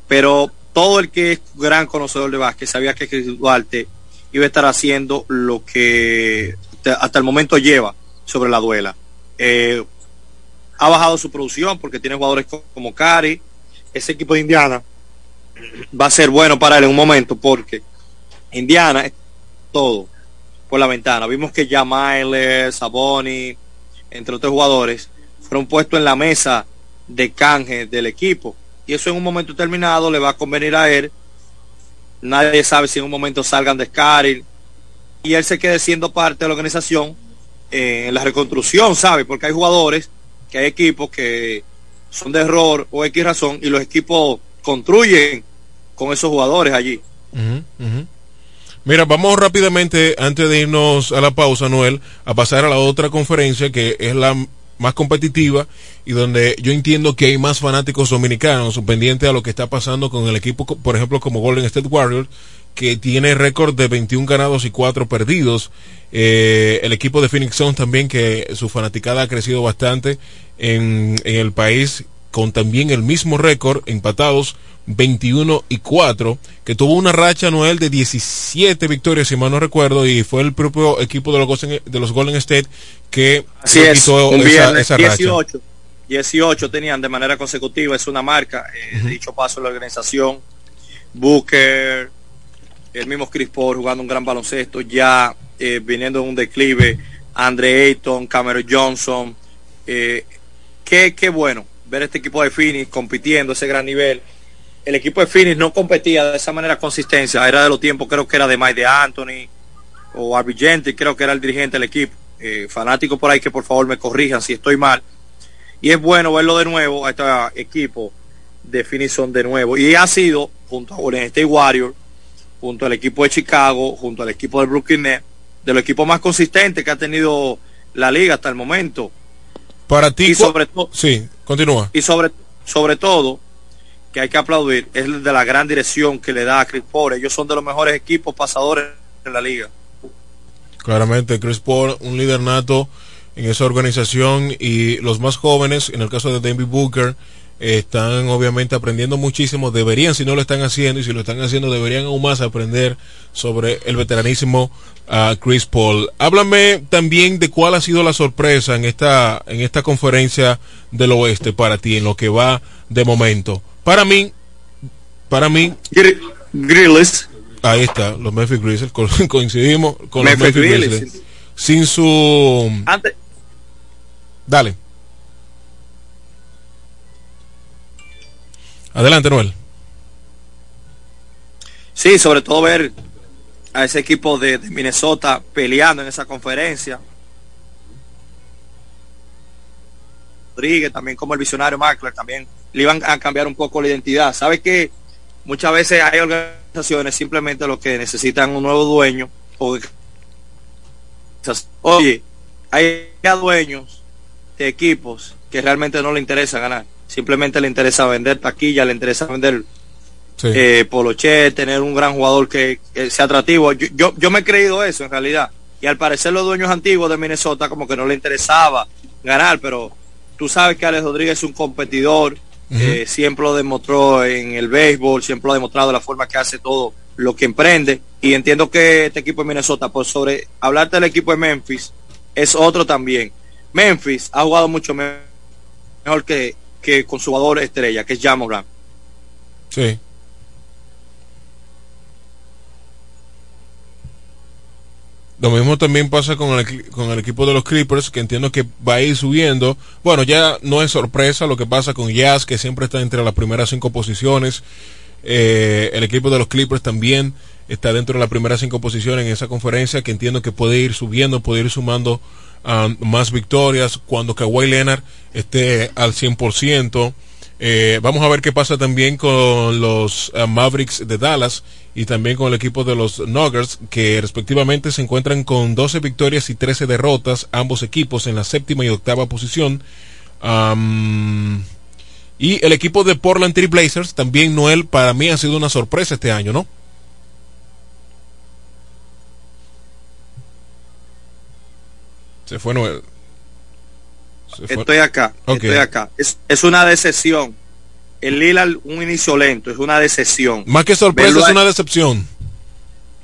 pero todo el que es gran conocedor de básquet sabía que Chris Duarte iba a estar haciendo lo que hasta el momento lleva sobre la duela. Eh, ha bajado su producción porque tiene jugadores como Cari. Ese equipo de Indiana va a ser bueno para él en un momento porque Indiana es todo por la ventana. Vimos que ya Miles, Saboni, entre otros jugadores, fueron puestos en la mesa de canje del equipo. Y eso en un momento terminado le va a convenir a él. Nadie sabe si en un momento salgan de Scaril y él se quede siendo parte de la organización eh, en la reconstrucción, ¿sabe? Porque hay jugadores, que hay equipos que son de error o X razón y los equipos construyen con esos jugadores allí. Mira, vamos rápidamente, antes de irnos a la pausa, Noel, a pasar a la otra conferencia que es la más competitiva y donde yo entiendo que hay más fanáticos dominicanos pendientes a lo que está pasando con el equipo, por ejemplo, como Golden State Warriors, que tiene récord de 21 ganados y 4 perdidos. Eh, el equipo de Phoenix Suns también, que su fanaticada ha crecido bastante en, en el país, con también el mismo récord, empatados 21 y 4, que tuvo una racha anual de 17 victorias, si mal no recuerdo, y fue el propio equipo de los, de los Golden State que Así es, un esa, 18, 18 tenían de manera consecutiva, es una marca, eh, dicho paso la organización, Booker, el mismo Chris Paul jugando un gran baloncesto, ya eh, viniendo en un declive, Andre Ayton, Cameron Johnson, eh, qué, qué bueno ver este equipo de Phoenix compitiendo ese gran nivel el equipo de Phoenix no competía de esa manera consistencia. Era de los tiempos, creo que era de Mike de Anthony o Arbigente, creo que era el dirigente del equipo. Eh, fanático por ahí que por favor me corrijan si estoy mal. Y es bueno verlo de nuevo a este equipo de Phoenix de nuevo. Y ha sido, junto a Golden State Warriors, junto al equipo de Chicago, junto al equipo de Brooklyn Nets, de los equipos más consistentes que ha tenido la liga hasta el momento. Para ti, y sobre todo, sí, continúa. Y sobre, sobre todo, que hay que aplaudir es de la gran dirección que le da a Chris Paul. Ellos son de los mejores equipos pasadores en la liga. Claramente, Chris Paul, un líder nato en esa organización y los más jóvenes, en el caso de David Booker, están obviamente aprendiendo muchísimo, deberían si no lo están haciendo y si lo están haciendo deberían aún más aprender sobre el veteranísimo uh, Chris Paul. Háblame también de cuál ha sido la sorpresa en esta en esta conferencia del oeste para ti en lo que va de momento. Para mí, para mí, Grizzlies. Ahí está, los Memphis Grizzlies. Coincidimos con los Memphis Grizzlies. Sin su. Antes. Dale. Adelante, Noel. Sí, sobre todo ver a ese equipo de, de Minnesota peleando en esa conferencia. Rodríguez, también como el visionario Mackler, también le iban a cambiar un poco la identidad. ¿Sabe que muchas veces hay organizaciones simplemente lo que necesitan un nuevo dueño? O... Oye, hay dueños de equipos que realmente no le interesa ganar. Simplemente le interesa vender taquilla, le interesa vender eh, poloche, tener un gran jugador que, sea atractivo. Yo, yo, yo me he creído eso en realidad. Y al parecer los dueños antiguos de Minnesota como que no le interesaba ganar, pero tú sabes que Alex Rodríguez es un competidor, eh, siempre lo demostró en el béisbol, siempre lo ha demostrado de la forma que hace todo lo que emprende. Y entiendo que este equipo de Minnesota, por sobre hablarte del equipo de Memphis, es otro también. Memphis ha jugado mucho mejor que, que con su jugador estrella, que es Jamoran. Sí. Lo mismo también pasa con el, con el equipo de los Clippers, que entiendo que va a ir subiendo. Bueno, ya no es sorpresa lo que pasa con Jazz, que siempre está entre las primeras cinco posiciones. Eh, el equipo de los Clippers también está dentro de las primeras cinco posiciones en esa conferencia, que entiendo que puede ir subiendo, puede ir sumando um, más victorias, cuando Kawhi Leonard esté al 100%. Eh, vamos a ver qué pasa también con los uh, Mavericks de Dallas y también con el equipo de los Nuggets, que respectivamente se encuentran con 12 victorias y 13 derrotas, ambos equipos en la séptima y octava posición. Um, y el equipo de Portland Trail Blazers, también Noel, para mí ha sido una sorpresa este año, ¿no? Se fue Noel. Estoy acá, okay. estoy acá. Es, es una decepción. El Lila, un inicio lento, es una decepción. Más que sorpresa, es una decepción.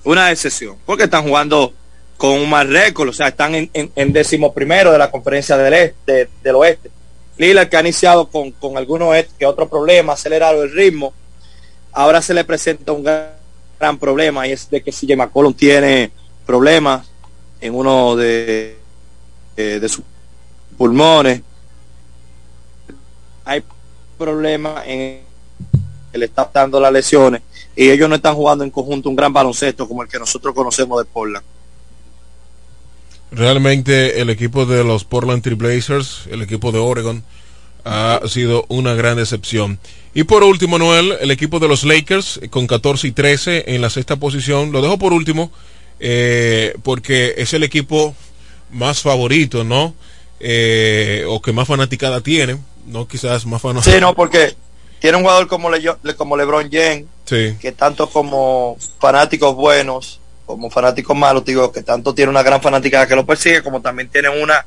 Una decepción. Porque están jugando con un mal récord, o sea, están en, en, en décimo primero de la conferencia del, este, del oeste. Lila que ha iniciado con, con algunos que otro problema, acelerado el ritmo. Ahora se le presenta un gran, gran problema y es de que si McCollum tiene problemas en uno de, de, de sus pulmones. Hay problemas en que le está dando las lesiones y ellos no están jugando en conjunto un gran baloncesto como el que nosotros conocemos de Portland. Realmente el equipo de los Portland Trail Blazers, el equipo de Oregon, ha sido una gran decepción. Y por último, Noel, el equipo de los Lakers con 14 y 13 en la sexta posición. Lo dejo por último eh, porque es el equipo más favorito, ¿no? Eh, o que más fanaticada tiene, no quizás más fanático. Sí, no, porque tiene un jugador como, Le, como LeBron James, sí. que tanto como fanáticos buenos, como fanáticos malos, digo, que tanto tiene una gran fanática que lo persigue, como también tiene una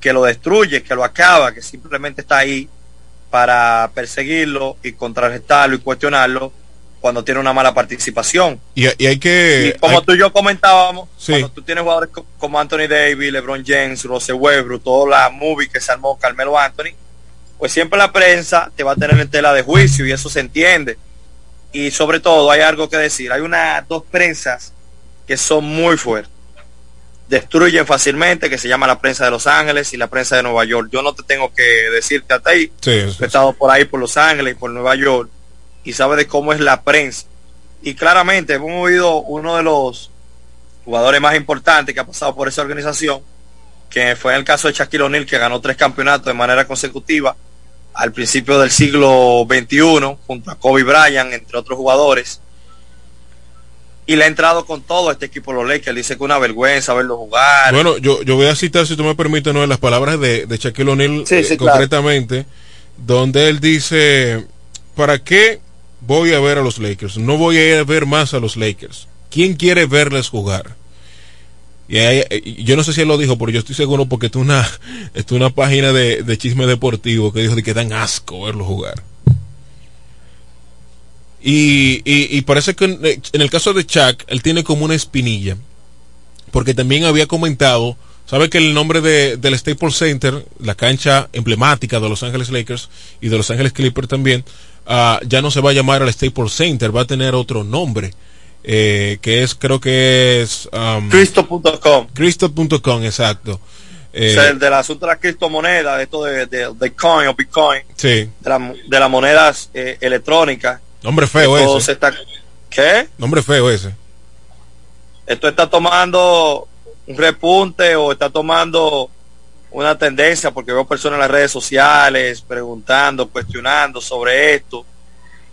que lo destruye, que lo acaba, que simplemente está ahí para perseguirlo y contrarrestarlo y cuestionarlo cuando tiene una mala participación. Y, y hay que... Y como hay... tú y yo comentábamos, sí. cuando tú tienes jugadores como Anthony Davis, LeBron James, Rose Westbrook, toda la movie que se armó Carmelo Anthony, pues siempre la prensa te va a tener en tela de juicio y eso se entiende. Y sobre todo hay algo que decir, hay unas dos prensas que son muy fuertes. Destruyen fácilmente, que se llama la prensa de Los Ángeles y la prensa de Nueva York. Yo no te tengo que decirte hasta ahí. Sí, He estado por ahí, por Los Ángeles y por Nueva York y sabe de cómo es la prensa. Y claramente hemos oído uno de los jugadores más importantes que ha pasado por esa organización, que fue en el caso de Shaquille O'Neal, que ganó tres campeonatos de manera consecutiva al principio del siglo XXI, junto a Kobe Bryant, entre otros jugadores. Y le ha entrado con todo este equipo de los Lakers. Dice que una vergüenza verlo jugar. Bueno, yo, yo voy a citar, si tú me permites, ¿no? las palabras de, de Shaquille O'Neal sí, sí, eh, concretamente, donde él dice, ¿para qué voy a ver a los Lakers? No voy a ir a ver más a los Lakers. ¿Quién quiere verles jugar? Y ahí, yo no sé si él lo dijo, pero yo estoy seguro porque es una, es una página de, de chisme deportivo que dijo de que dan asco verlo jugar. Y, y, y, parece que en, en, el caso de Chuck, él tiene como una espinilla. Porque también había comentado, sabe que el nombre de, del Staples Center, la cancha emblemática de Los Ángeles Lakers y de Los Ángeles Clippers también, uh, ya no se va a llamar el Staples Center, va a tener otro nombre. Eh, que es, creo que es... Um, Cristo.com. Cristo.com, exacto. Eh, o sea, el del asunto de la criptomoneda, esto de, de, de, coin o bitcoin, sí. de, la, de las monedas eh, electrónicas. Nombre feo ese. Está, ¿Qué? Nombre feo ese. Esto está tomando un repunte o está tomando una tendencia porque veo personas en las redes sociales preguntando, cuestionando sobre esto.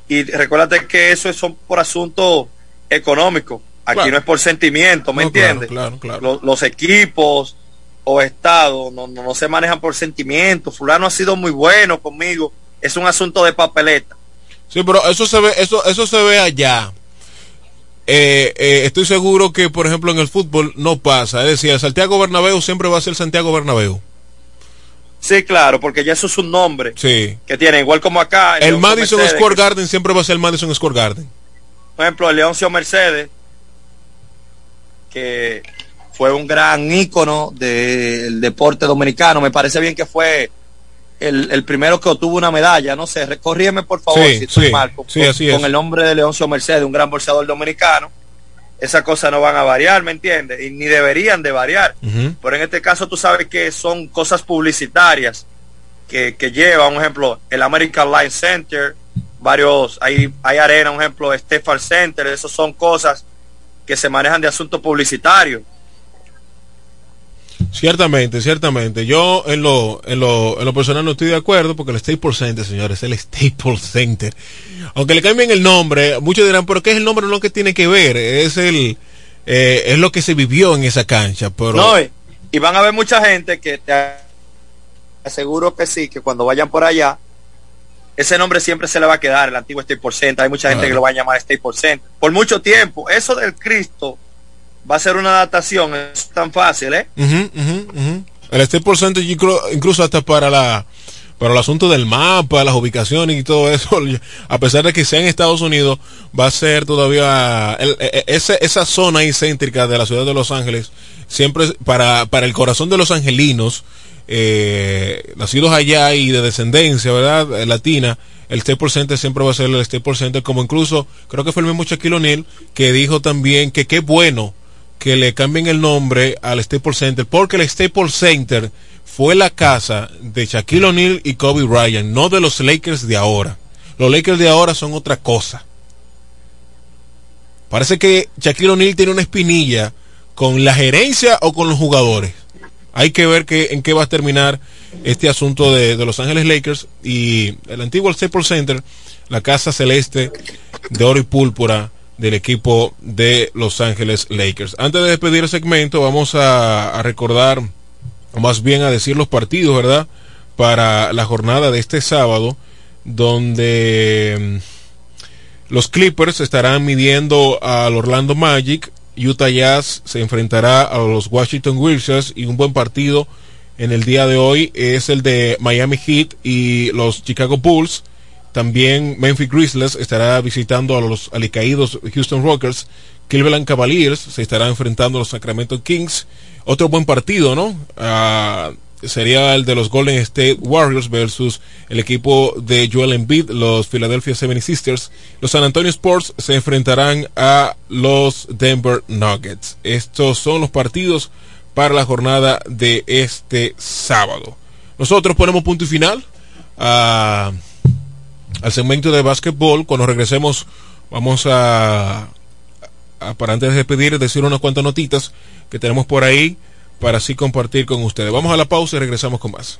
Y recuérdate que eso son por asuntos económicos. Aquí claro. no es por sentimiento, ¿me no, entiendes? Claro, claro, los, los, equipos o estados no, no, no, se manejan por sentimiento. Fulano ha sido muy bueno conmigo. Es un asunto de papeleta. Sí, pero eso se ve, eso, eso se ve allá. Eh, eh, estoy seguro que, por ejemplo, en el fútbol no pasa. Es decir, Santiago Bernabéu siempre va a ser Santiago Bernabéu. Sí, claro, porque ya eso es un nombre sí. que tiene, igual como acá. El, el Madison Mercedes, Square Garden siempre va a ser el Madison Square Garden. Por ejemplo, el Leoncio Mercedes, que fue un gran ícono del deporte dominicano. Me parece bien que fue el, el, primero que obtuvo una medalla. No sé, corrígeme por favor sí, si estoy sí, mal. Con, sí, así con es. el nombre de Leoncio Mercedes, un gran bolseador dominicano. Esas cosas no van a variar, ¿me entiendes? Y ni deberían de variar. Uh -huh. Pero en este caso tú sabes que son cosas publicitarias que, que llevan, un ejemplo, el American Line Center, varios, hay, hay arena, un ejemplo, Stefan Center, esas son cosas que se manejan de asuntos publicitarios. Ciertamente, ciertamente. Yo en lo, en lo, en lo personal no estoy de acuerdo porque el Staples Center, señores, es el Staples Center. Aunque le cambien el nombre, muchos dirán, pero ¿qué es el nombre? No lo que tiene que ver, es el, eh, es lo que se vivió en esa cancha. Pero... No, y van a ver mucha gente que te aseguro que sí, que cuando vayan por allá, ese nombre siempre se le va a quedar, el antiguo Staples Center. Hay mucha gente que lo va a llamar Staples Center. Por mucho tiempo, eso del Cristo va a ser una adaptación, es tan fácil, ¿eh? El Staples Center incluso hasta para la para el asunto del mapa, las ubicaciones y todo eso, a pesar de que sea en Estados Unidos, va a ser todavía e, e, esa, esa zona ahí céntrica de la ciudad de Los Ángeles, siempre para, para el corazón de los angelinos, eh, nacidos allá y de descendencia, ¿verdad? Eh, latina, el Staples Center siempre va a ser el Staples Center, como incluso, creo que fue el mismo Shaquille O'Neal, que dijo también que qué bueno que le cambien el nombre al Staples Center, porque el Staples Center fue la casa de Shaquille O'Neal y Kobe Bryant, no de los Lakers de ahora. Los Lakers de ahora son otra cosa. Parece que Shaquille O'Neal tiene una espinilla con la gerencia o con los jugadores. Hay que ver en qué va a terminar este asunto de, de Los Ángeles Lakers y el antiguo Staples Center, la casa celeste de oro y púrpura del equipo de Los Ángeles Lakers. Antes de despedir el segmento, vamos a, a recordar más bien a decir los partidos, ¿verdad? Para la jornada de este sábado, donde mm, los Clippers estarán midiendo al Orlando Magic, Utah Jazz se enfrentará a los Washington Wizards y un buen partido en el día de hoy es el de Miami Heat y los Chicago Bulls. También Memphis Grizzlies estará visitando a los alicaídos Houston Rockers. Cleveland Cavaliers se estará enfrentando a los Sacramento Kings otro buen partido, ¿no? Ah, sería el de los Golden State Warriors versus el equipo de Joel Embiid, los Philadelphia 76ers. Los San Antonio Sports se enfrentarán a los Denver Nuggets. Estos son los partidos para la jornada de este sábado. Nosotros ponemos punto y final a, al segmento de básquetbol. Cuando regresemos vamos a para antes de despedir, decir unas cuantas notitas que tenemos por ahí para así compartir con ustedes. Vamos a la pausa y regresamos con más.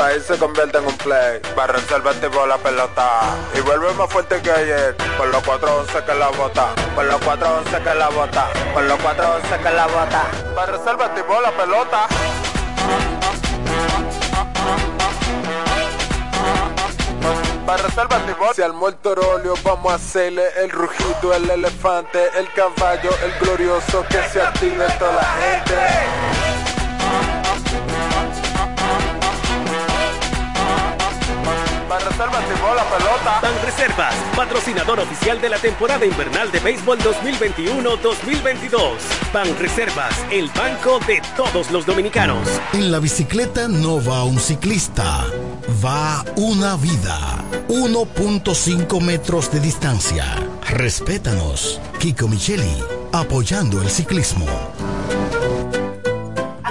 país se convierte en un play. Reservarte por la pelota. Y vuelve más fuerte que ayer. Por los 411 que la bota. Por los 411 que la bota. Por los 411 que la bota. Reservarte por la pelota. Para reservar Si al muerto rolio vamos a hacerle el rugido, el elefante, el caballo, el glorioso que se active toda la gente. Reservas la pelota. Ban Reservas, patrocinador oficial de la temporada invernal de béisbol 2021-2022. Ban Reservas, el banco de todos los dominicanos. En la bicicleta no va un ciclista, va una vida. 1.5 metros de distancia. Respétanos. Kiko Micheli, apoyando el ciclismo.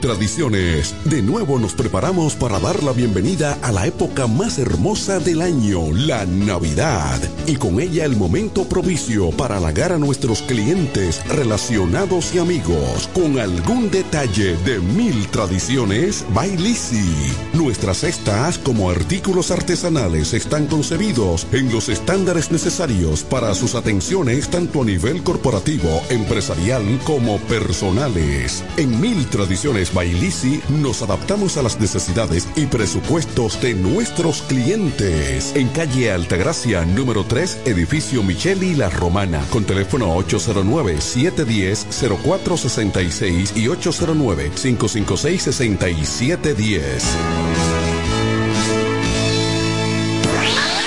Tradiciones. De nuevo nos preparamos para dar la bienvenida a la época más hermosa del año, la Navidad. Y con ella el momento propicio para halagar a nuestros clientes, relacionados y amigos con algún detalle de Mil Tradiciones Bailisi. Nuestras cestas como artículos artesanales están concebidos en los estándares necesarios para sus atenciones tanto a nivel corporativo, empresarial como personales. En Mil Tradiciones Bailisi nos adaptamos a las necesidades y presupuestos de nuestros clientes. En calle Altagracia, número 3, edificio Micheli La Romana, con teléfono 809-710-0466 y 809-556-6710.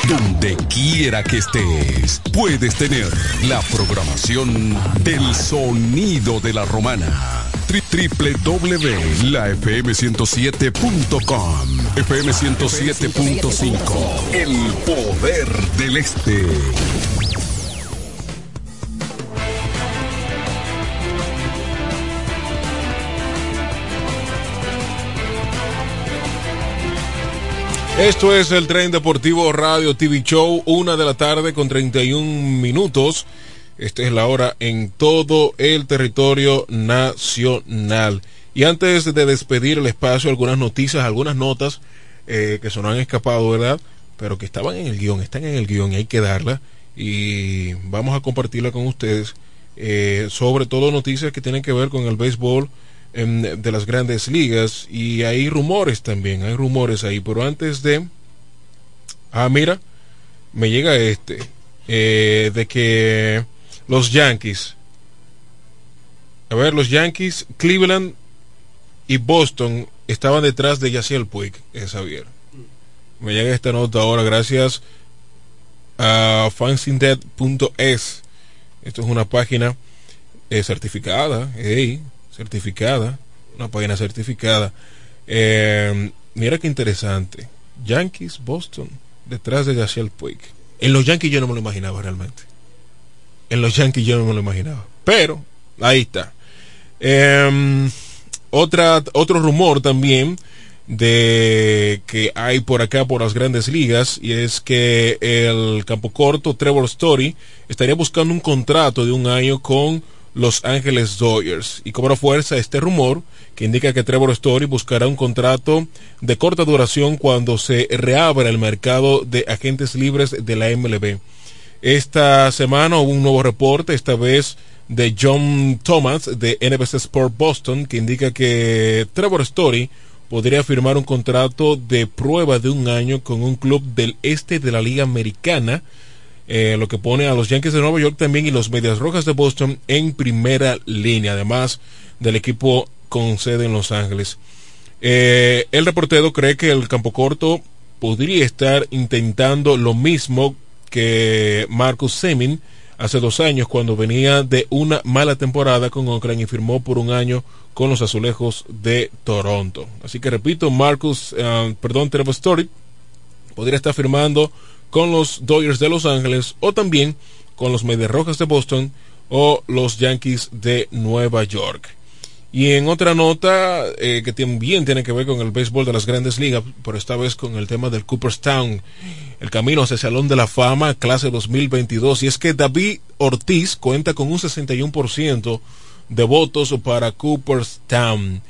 Donde quiera que estés, puedes tener la programación del sonido de la romana. www.lafm107.com FM 107.5 El poder del este. Esto es el Tren Deportivo Radio TV Show, una de la tarde con 31 minutos. Esta es la hora en todo el territorio nacional. Y antes de despedir el espacio, algunas noticias, algunas notas eh, que se nos han escapado, ¿verdad? Pero que estaban en el guion, están en el guion y hay que darla. Y vamos a compartirla con ustedes. eh, sobre todo noticias que tienen que ver con el béisbol em, de las grandes ligas. Y hay rumores también, hay rumores ahí. Pero antes de... Ah, mira, me llega este. eh, de que los Yankees. A ver, los Yankees, Cleveland y Boston estaban detrás de Yaciel Puig, es Javier. Me llega esta nota ahora gracias a fansindead.es. Esto es una página eh, certificada, hey, certificada, una página certificada. Eh, mira qué interesante. Yankees, Boston, detrás de Yaciel Puig. En los Yankees yo no me lo imaginaba realmente. En los Yankees yo no me lo imaginaba. Pero, ahí está. Eh, otra, otro rumor también de que hay por acá por las grandes ligas y es que el campo corto Trevor Story estaría buscando un contrato de un año con Los Ángeles Dodgers y cobra fuerza este rumor que indica que Trevor Story buscará un contrato de corta duración cuando se reabra el mercado de agentes libres de la MLB. Esta semana hubo un nuevo reporte, esta vez de John Thomas de NBC Sport Boston, que indica que Trevor Story podría firmar un contrato de prueba de un año con un club del este de la Liga Americana, eh, lo que pone a los Yankees de Nueva York también y los Medias Rojas de Boston en primera línea, además del equipo con sede en Los Ángeles. Eh, el reportero cree que el campo corto podría estar intentando lo mismo que Marcus Semin hace dos años cuando venía de una mala temporada con Oakland y firmó por un año con los azulejos de Toronto. Así que repito, Marcus, uh, perdón, Trevor Story podría estar firmando con los Dodgers de Los Ángeles o también con los Medias Rojas de Boston o los Yankees de Nueva York. Y en otra nota eh, que también tiene que ver con el béisbol de las grandes ligas, pero esta vez con el tema del Cooperstown, el camino hacia el Salón de la Fama, clase 2022, y es que David Ortiz cuenta con un 61% de votos para Cooperstown.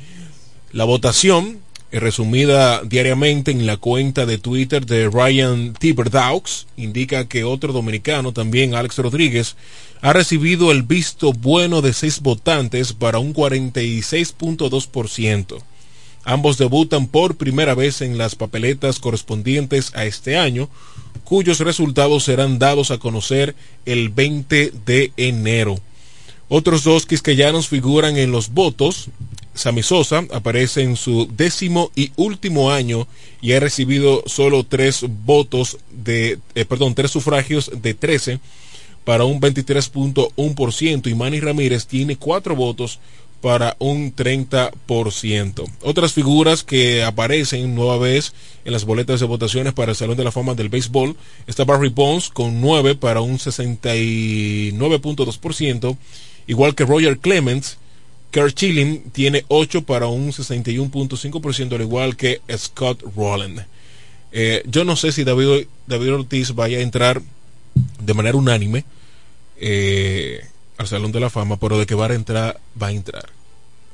La votación, resumida diariamente en la cuenta de Twitter de Ryan Tibberdaux, indica que otro dominicano, también Alex Rodríguez, ha recibido el visto bueno de seis votantes para un 46.2%. Ambos debutan por primera vez en las papeletas correspondientes a este año, cuyos resultados serán dados a conocer el 20 de enero. Otros dos quisqueyanos figuran en los votos. Sammy Sosa aparece en su décimo y último año y ha recibido solo tres votos de, eh, perdón, tres sufragios de 13 para un 23.1% y Manny Ramírez tiene cuatro votos para un 30%. Otras figuras que aparecen nueva vez en las boletas de votaciones para el Salón de la Fama del Béisbol está Barry Bonds con 9 para un 69.2%, igual que Roger Clemens. Kurt Chilling tiene 8 para un 61.5%, al igual que Scott Rowland. Eh, yo no sé si David, David Ortiz vaya a entrar de manera unánime. Eh, al Salón de la Fama, pero de que va a entrar, va a entrar.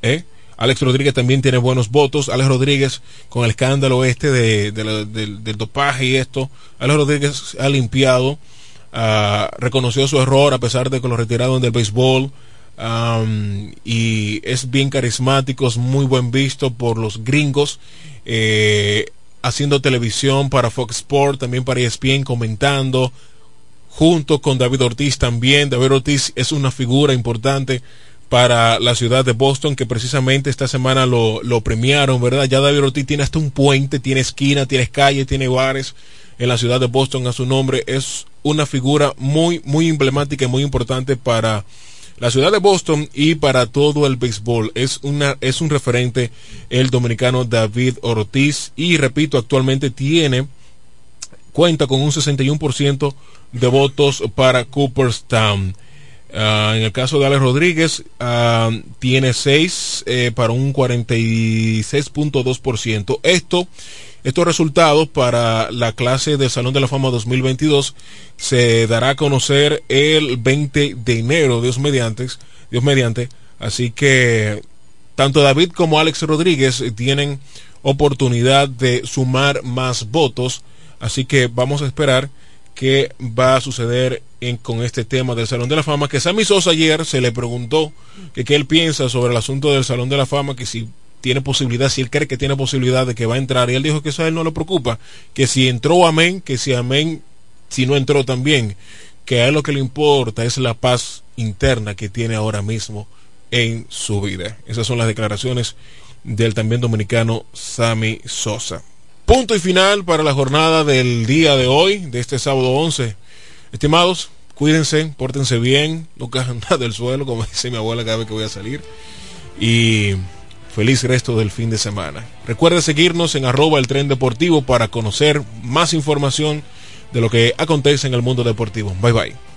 ¿Eh? Alex Rodríguez también tiene buenos votos. Alex Rodríguez, con el escándalo este de, del dopaje y esto, Alex Rodríguez ha limpiado, uh, reconoció su error a pesar de que lo retiraron del béisbol. Y es bien carismático, es muy buen visto por los gringos, eh, haciendo televisión para Fox Sport, también para ESPN, comentando, junto con David Ortiz también. David Ortiz es una figura importante para la ciudad de Boston, que precisamente esta semana lo, lo, premiaron, ¿verdad? Ya David Ortiz tiene hasta un puente, tiene esquina, tiene calles, tiene bares en la ciudad de Boston a su nombre. Es una figura muy, muy emblemática y muy importante para la ciudad de Boston y para todo el béisbol. Es, una, es un referente el dominicano David Ortiz y repito, actualmente tiene, cuenta con un 61% de votos para Cooperstown. Uh, en el caso de Alex Rodríguez, uh, tiene 6 eh, para un 46.2%. Esto, estos resultados para la clase del Salón de la Fama 2022 se dará a conocer el 20 de enero, Dios mediante. Dios mediante. Así que tanto David como Alex Rodríguez tienen oportunidad de sumar más votos. Así que vamos a esperar qué va a suceder en, con este tema del Salón de la Fama, que Sammy Sosa ayer se le preguntó que qué él piensa sobre el asunto del Salón de la Fama, que si tiene posibilidad, si él cree que tiene posibilidad de que va a entrar, y él dijo que eso a él no le preocupa, que si entró amén, que si amén, si no entró también, que a él lo que le importa es la paz interna que tiene ahora mismo en su vida. Esas son las declaraciones del también dominicano Sammy Sosa. Punto y final para la jornada del día de hoy, de este sábado 11. Estimados, cuídense, pórtense bien, no cajan del suelo, como dice mi abuela cada vez que voy a salir. Y feliz resto del fin de semana. Recuerde seguirnos en arroba el tren deportivo para conocer más información de lo que acontece en el mundo deportivo. Bye bye.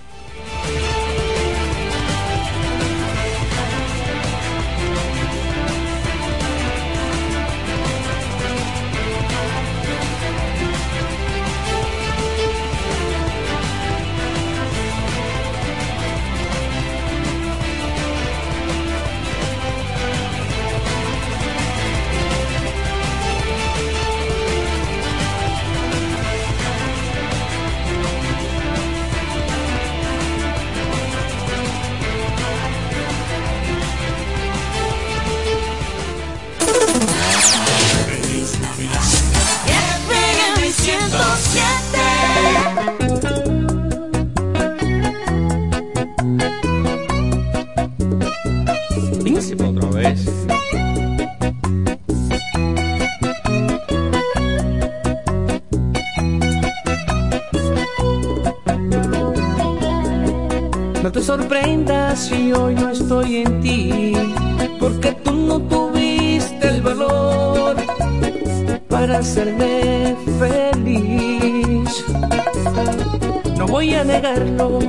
Negarlo,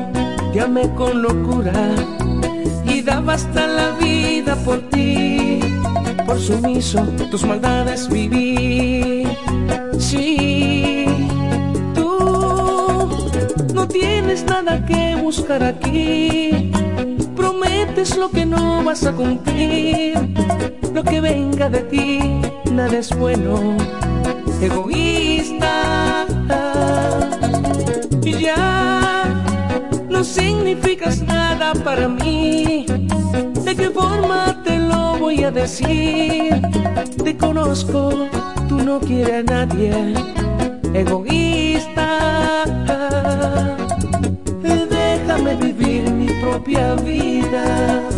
te con locura y daba hasta la vida por ti. Por sumiso, tus maldades viví. Sí, tú no tienes nada que buscar aquí Prometes lo que no vas a cumplir, lo que venga de ti, nada es bueno. Egoísta, y ya no significas nada para mí. ¿De qué forma te lo voy a decir? Te conozco, tú no quieres a nadie. Egoísta, déjame vivir mi propia vida.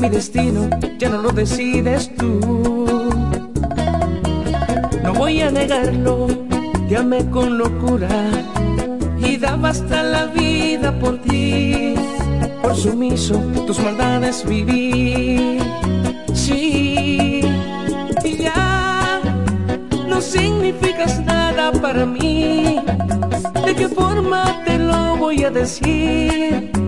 Mi destino ya no lo decides tú. No voy a negarlo, te con locura y daba hasta la vida por ti. Por sumiso, tus maldades viví. Sí, y ya no significas nada para mí. ¿De qué forma te lo voy a decir?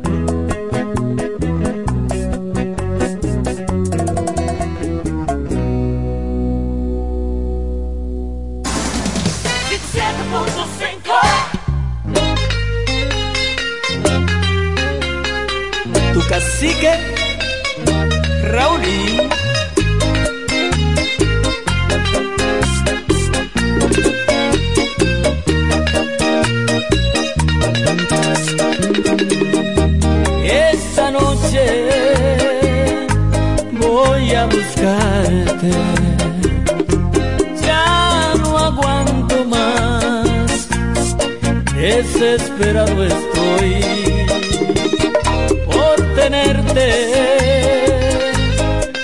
Desesperado estoy por tenerte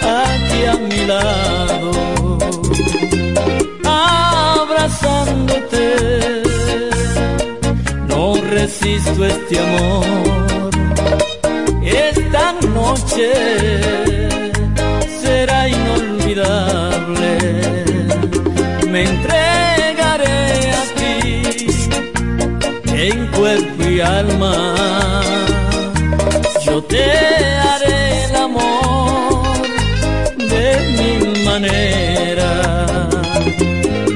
aquí a mi lado, abrazándote. No resisto este amor. Esta noche será inolvidable. Me entregaré en cuerpo y alma yo te haré el amor de mil maneras.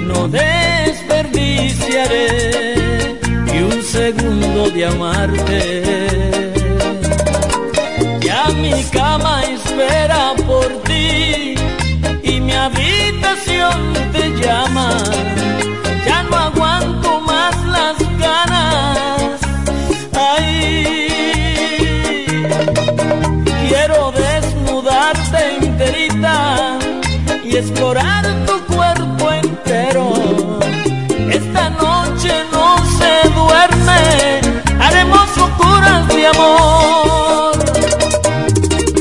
No desperdiciaré ni un segundo de amarte. Ya mi cama espera por ti y mi habitación te llama. Explorar tu cuerpo entero. Esta noche no se duerme, haremos locuras de amor.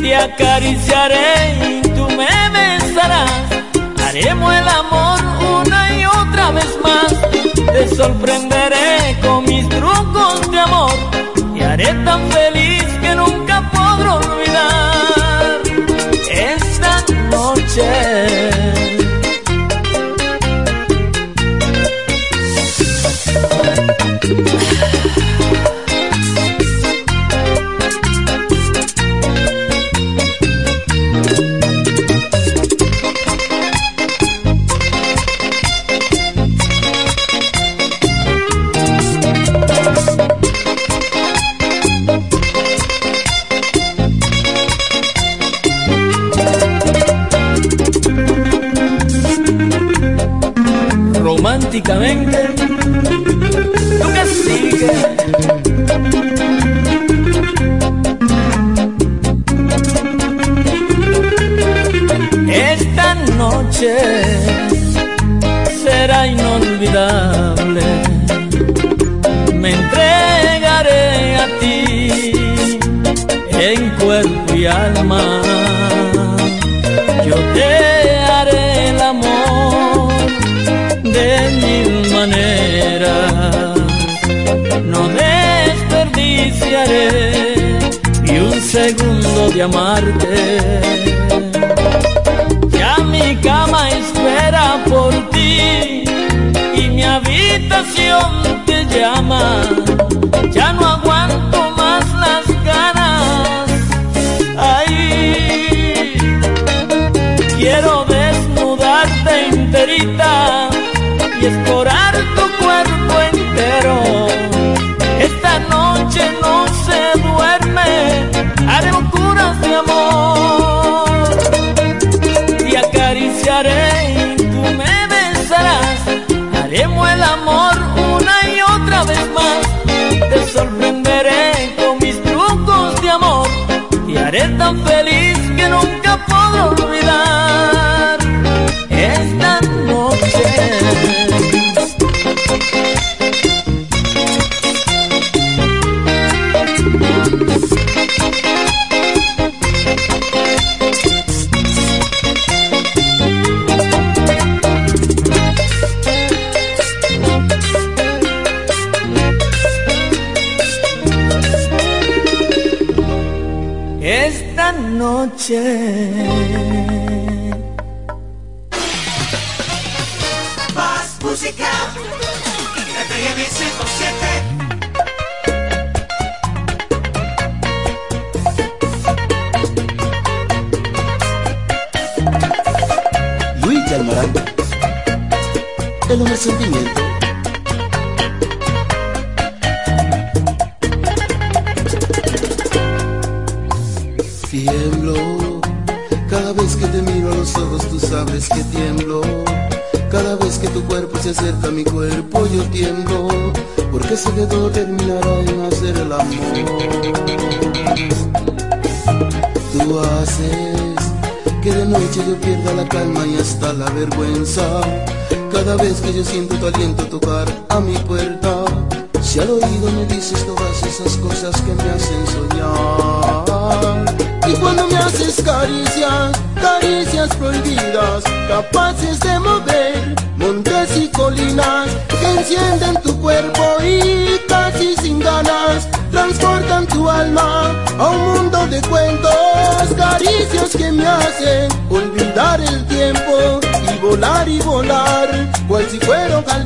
Te acariciaré y tú me besarás, haremos el amor una y otra vez más. Te sorprenderé con mis trucos de amor, te haré tan feliz amarte. Feliz que nunca podré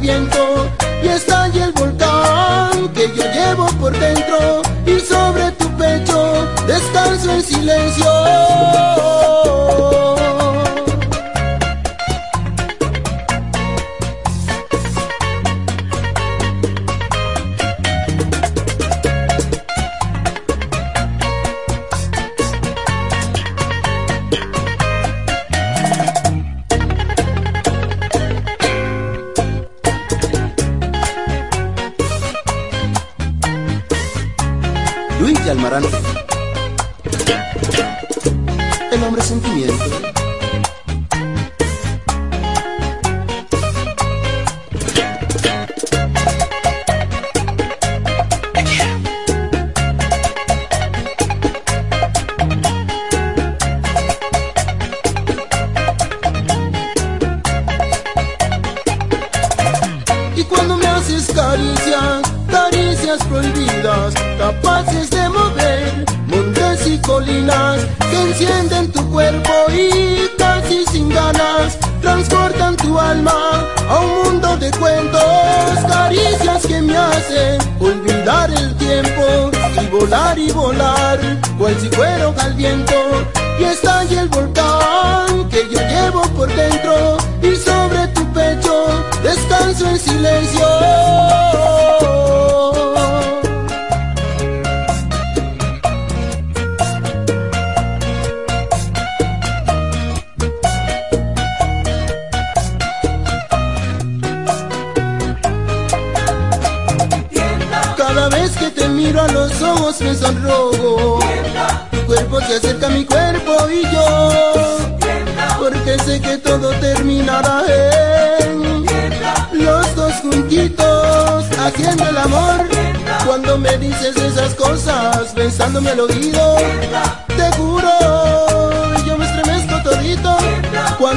fuera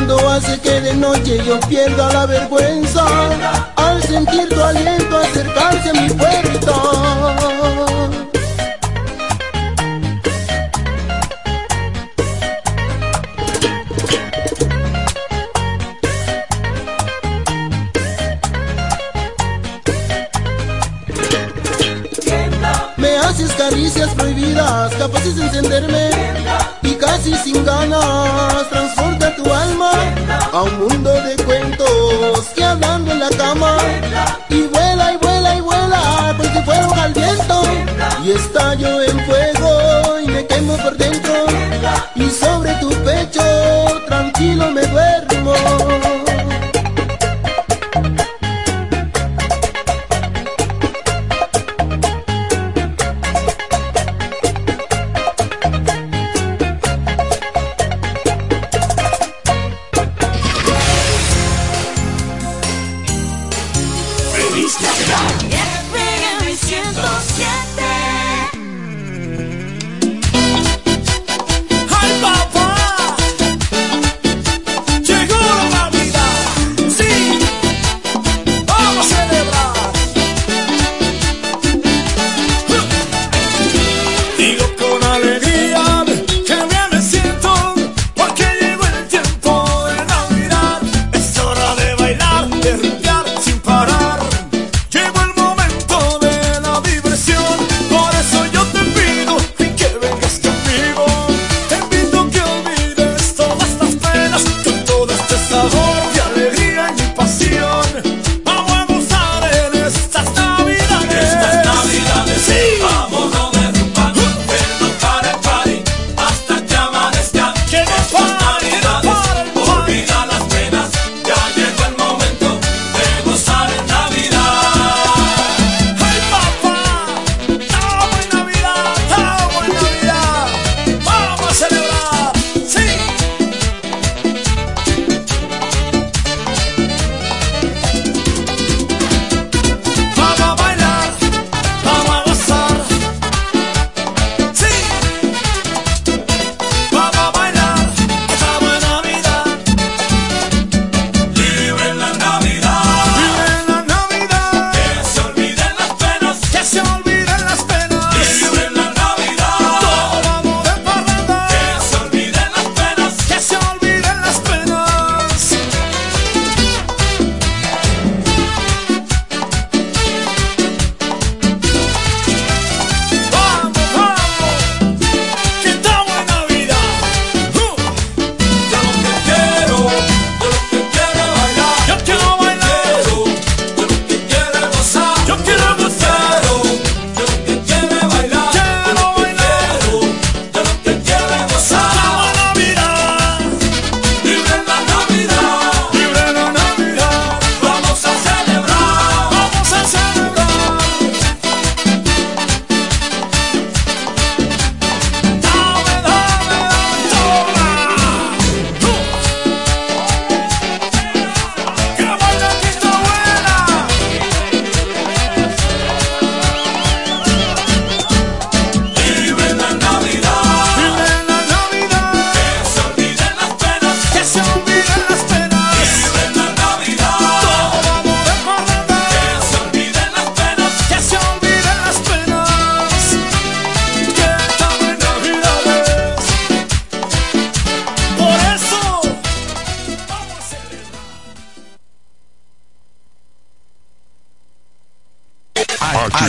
mundo hace que de noche yo pierda la vergüenza al sentir tu aliento acercarse a mi puerta. Me haces caricias prohibidas, capaces de encenderme y casi sin ganas tu alma a un mundo de cuentos y hablando en la cama. Y vuela y vuela y vuela pues si fuego al viento. Y estallo en fuego y me quemo por dentro. Y sobre tu pecho tranquilo me duermo.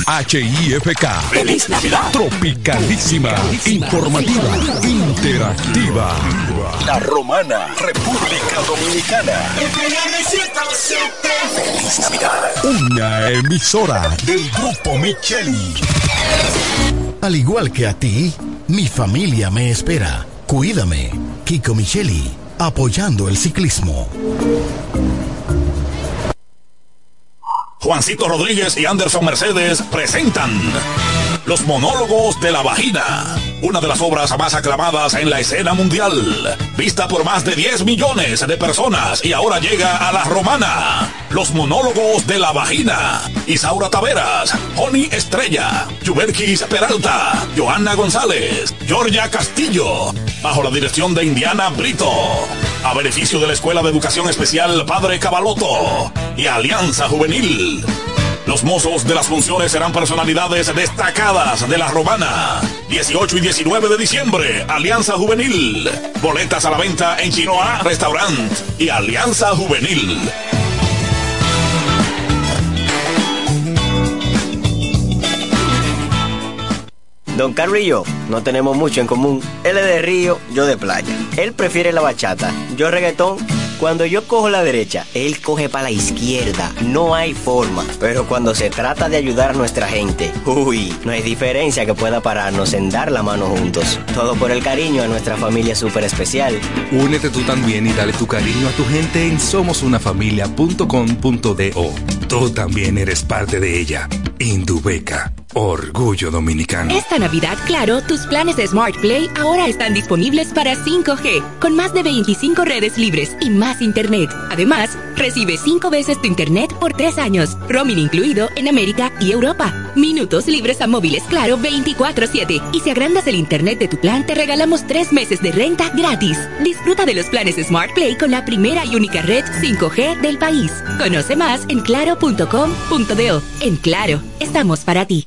HIFK. Feliz Navidad. Tropicalísima. Informativa. Interactiva. La Romana. República Dominicana. Feliz Navidad. Una emisora del Grupo Micheli. Al igual que a ti, mi familia me espera. Cuídame. Kiko Micheli. Apoyando el ciclismo. Juancito Rodríguez y Anderson Mercedes presentan Los monólogos de la vagina, una de las obras más aclamadas en la escena mundial, vista por más de 10 millones de personas y ahora llega a la romana. Los monólogos de la vagina. Isaura Taveras, Honey Estrella, Yuberquis Peralta, Johanna González, Georgia Castillo, bajo la dirección de Indiana Brito. A beneficio de la Escuela de Educación Especial Padre Cabaloto y Alianza Juvenil. Los mozos de las funciones serán personalidades destacadas de la romana. 18 y 19 de diciembre, Alianza Juvenil. Boletas a la venta en Chinoa Restaurant y Alianza Juvenil. Don yo no tenemos mucho en común. Él es de río, yo de playa. Él prefiere la bachata, yo reggaetón. Cuando yo cojo la derecha, él coge para la izquierda. No hay forma. Pero cuando se trata de ayudar a nuestra gente, uy, no hay diferencia que pueda pararnos en dar la mano juntos. Todo por el cariño a nuestra familia súper especial. Únete tú también y dale tu cariño a tu gente en somosunafamilia.com.do. Tú también eres parte de ella. Indubeca. Orgullo dominicano. Esta Navidad, claro, tus planes de Smart Play ahora están disponibles para 5G, con más de 25 redes libres y más internet. Además, recibe 5 veces tu internet por 3 años, roaming incluido en América y Europa. Minutos libres a móviles claro 24/7. Y si agrandas el internet de tu plan, te regalamos 3 meses de renta gratis. Disfruta de los planes Smart Play con la primera y única red 5G del país. Conoce más en claro.com.do. En Claro, estamos para ti.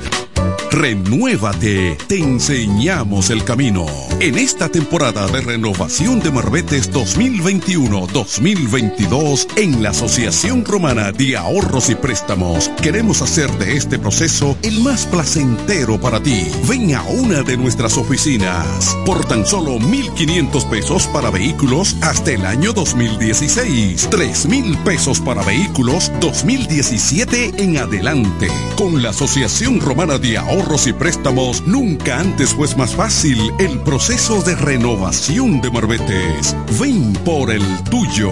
Renuévate, te enseñamos el camino. En esta temporada de renovación de Marbetes 2021-2022, en la Asociación Romana de Ahorros y Préstamos, queremos hacer de este proceso el más placentero para ti. Ven a una de nuestras oficinas por tan solo 1,500 pesos para vehículos hasta el año 2016, 3,000 pesos para vehículos 2017 en adelante. Con la Asociación Romana de Ahorros y Préstamos, nunca antes fue más fácil el proceso de renovación de Marbetes. Ven por el tuyo.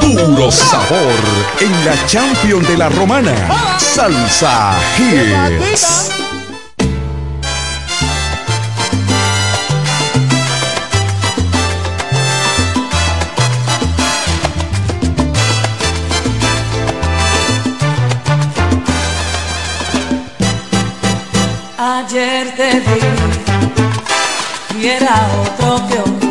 Puro sabor en la Champion de la Romana. Salsa Hits. Ayer te vi y era otro que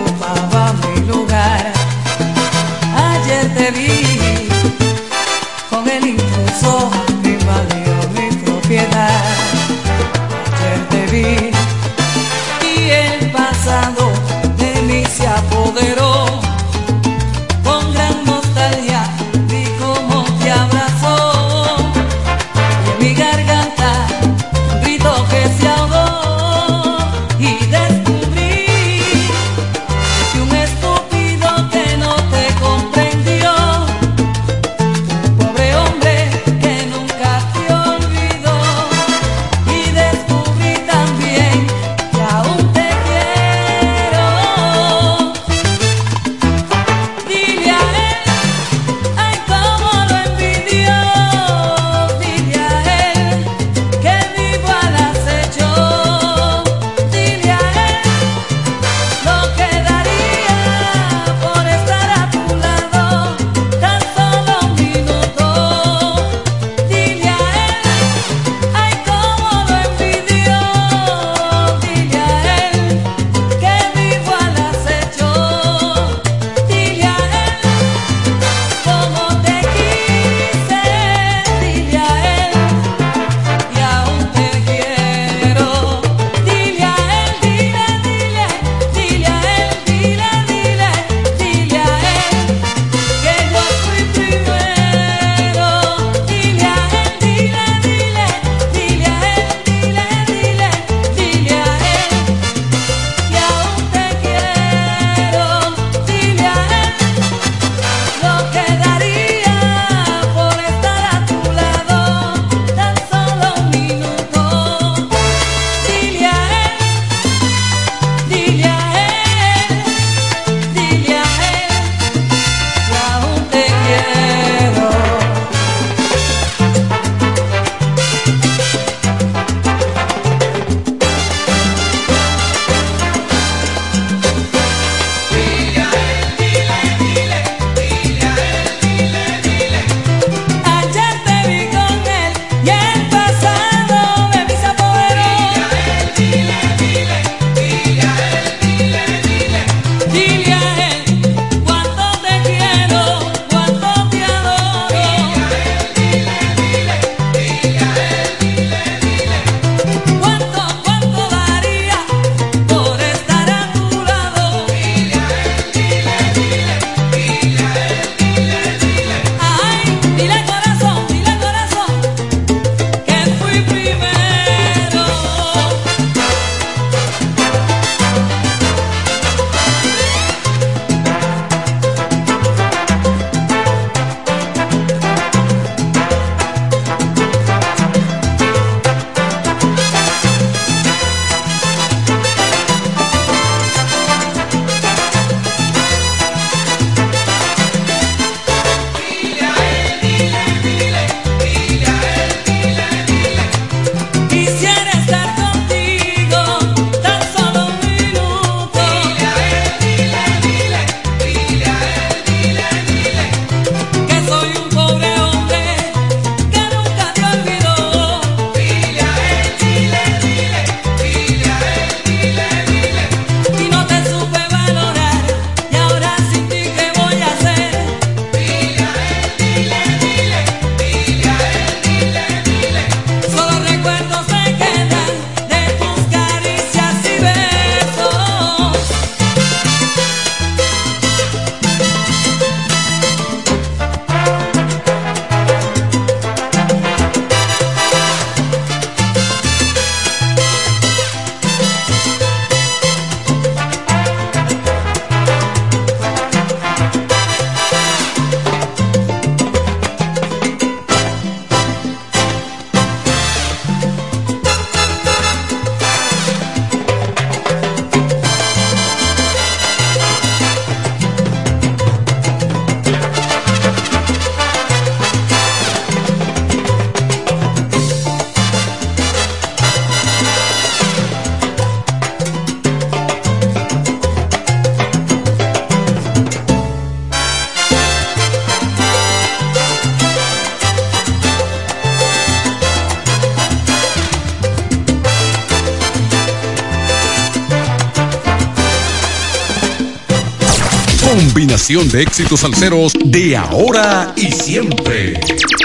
De éxitos salseros de ahora y siempre.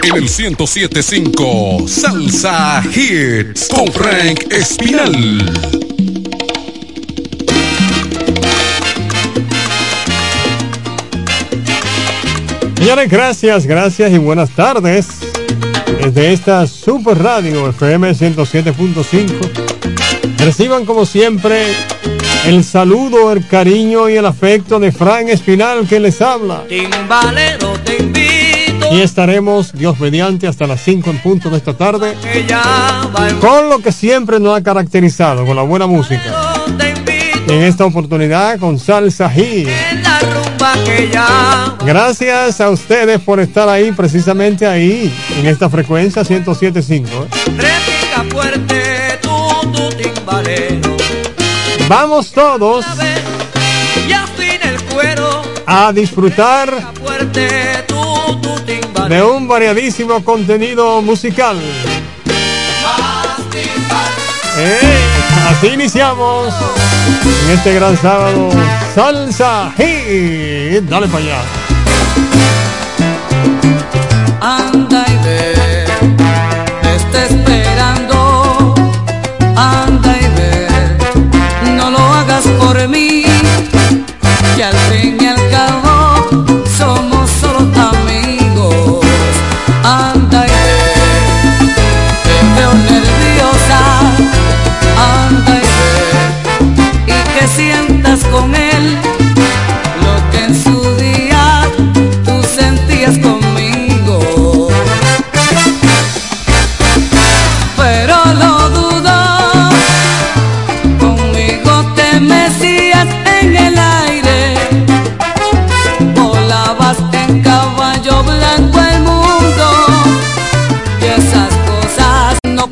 En el 1075 Salsa Hits con Frank Espinal. Señores, gracias, gracias y buenas tardes. Desde esta Super Radio FM 107.5. Reciban como siempre el saludo, el cariño y el afecto de Frank Espinal que les habla. Timbalero, te invito. Y estaremos, Dios mediante, hasta las 5 en punto de esta tarde. Con lo que siempre nos ha caracterizado, con la buena música. En esta oportunidad con Salsa Hit. Gracias a ustedes por estar ahí, precisamente ahí, en esta frecuencia 107.5. ¿eh? Vamos todos a disfrutar de un variadísimo contenido musical. ¡Ey! Así iniciamos en este gran sábado. Salsa Hit. Dale para allá. Anda y ve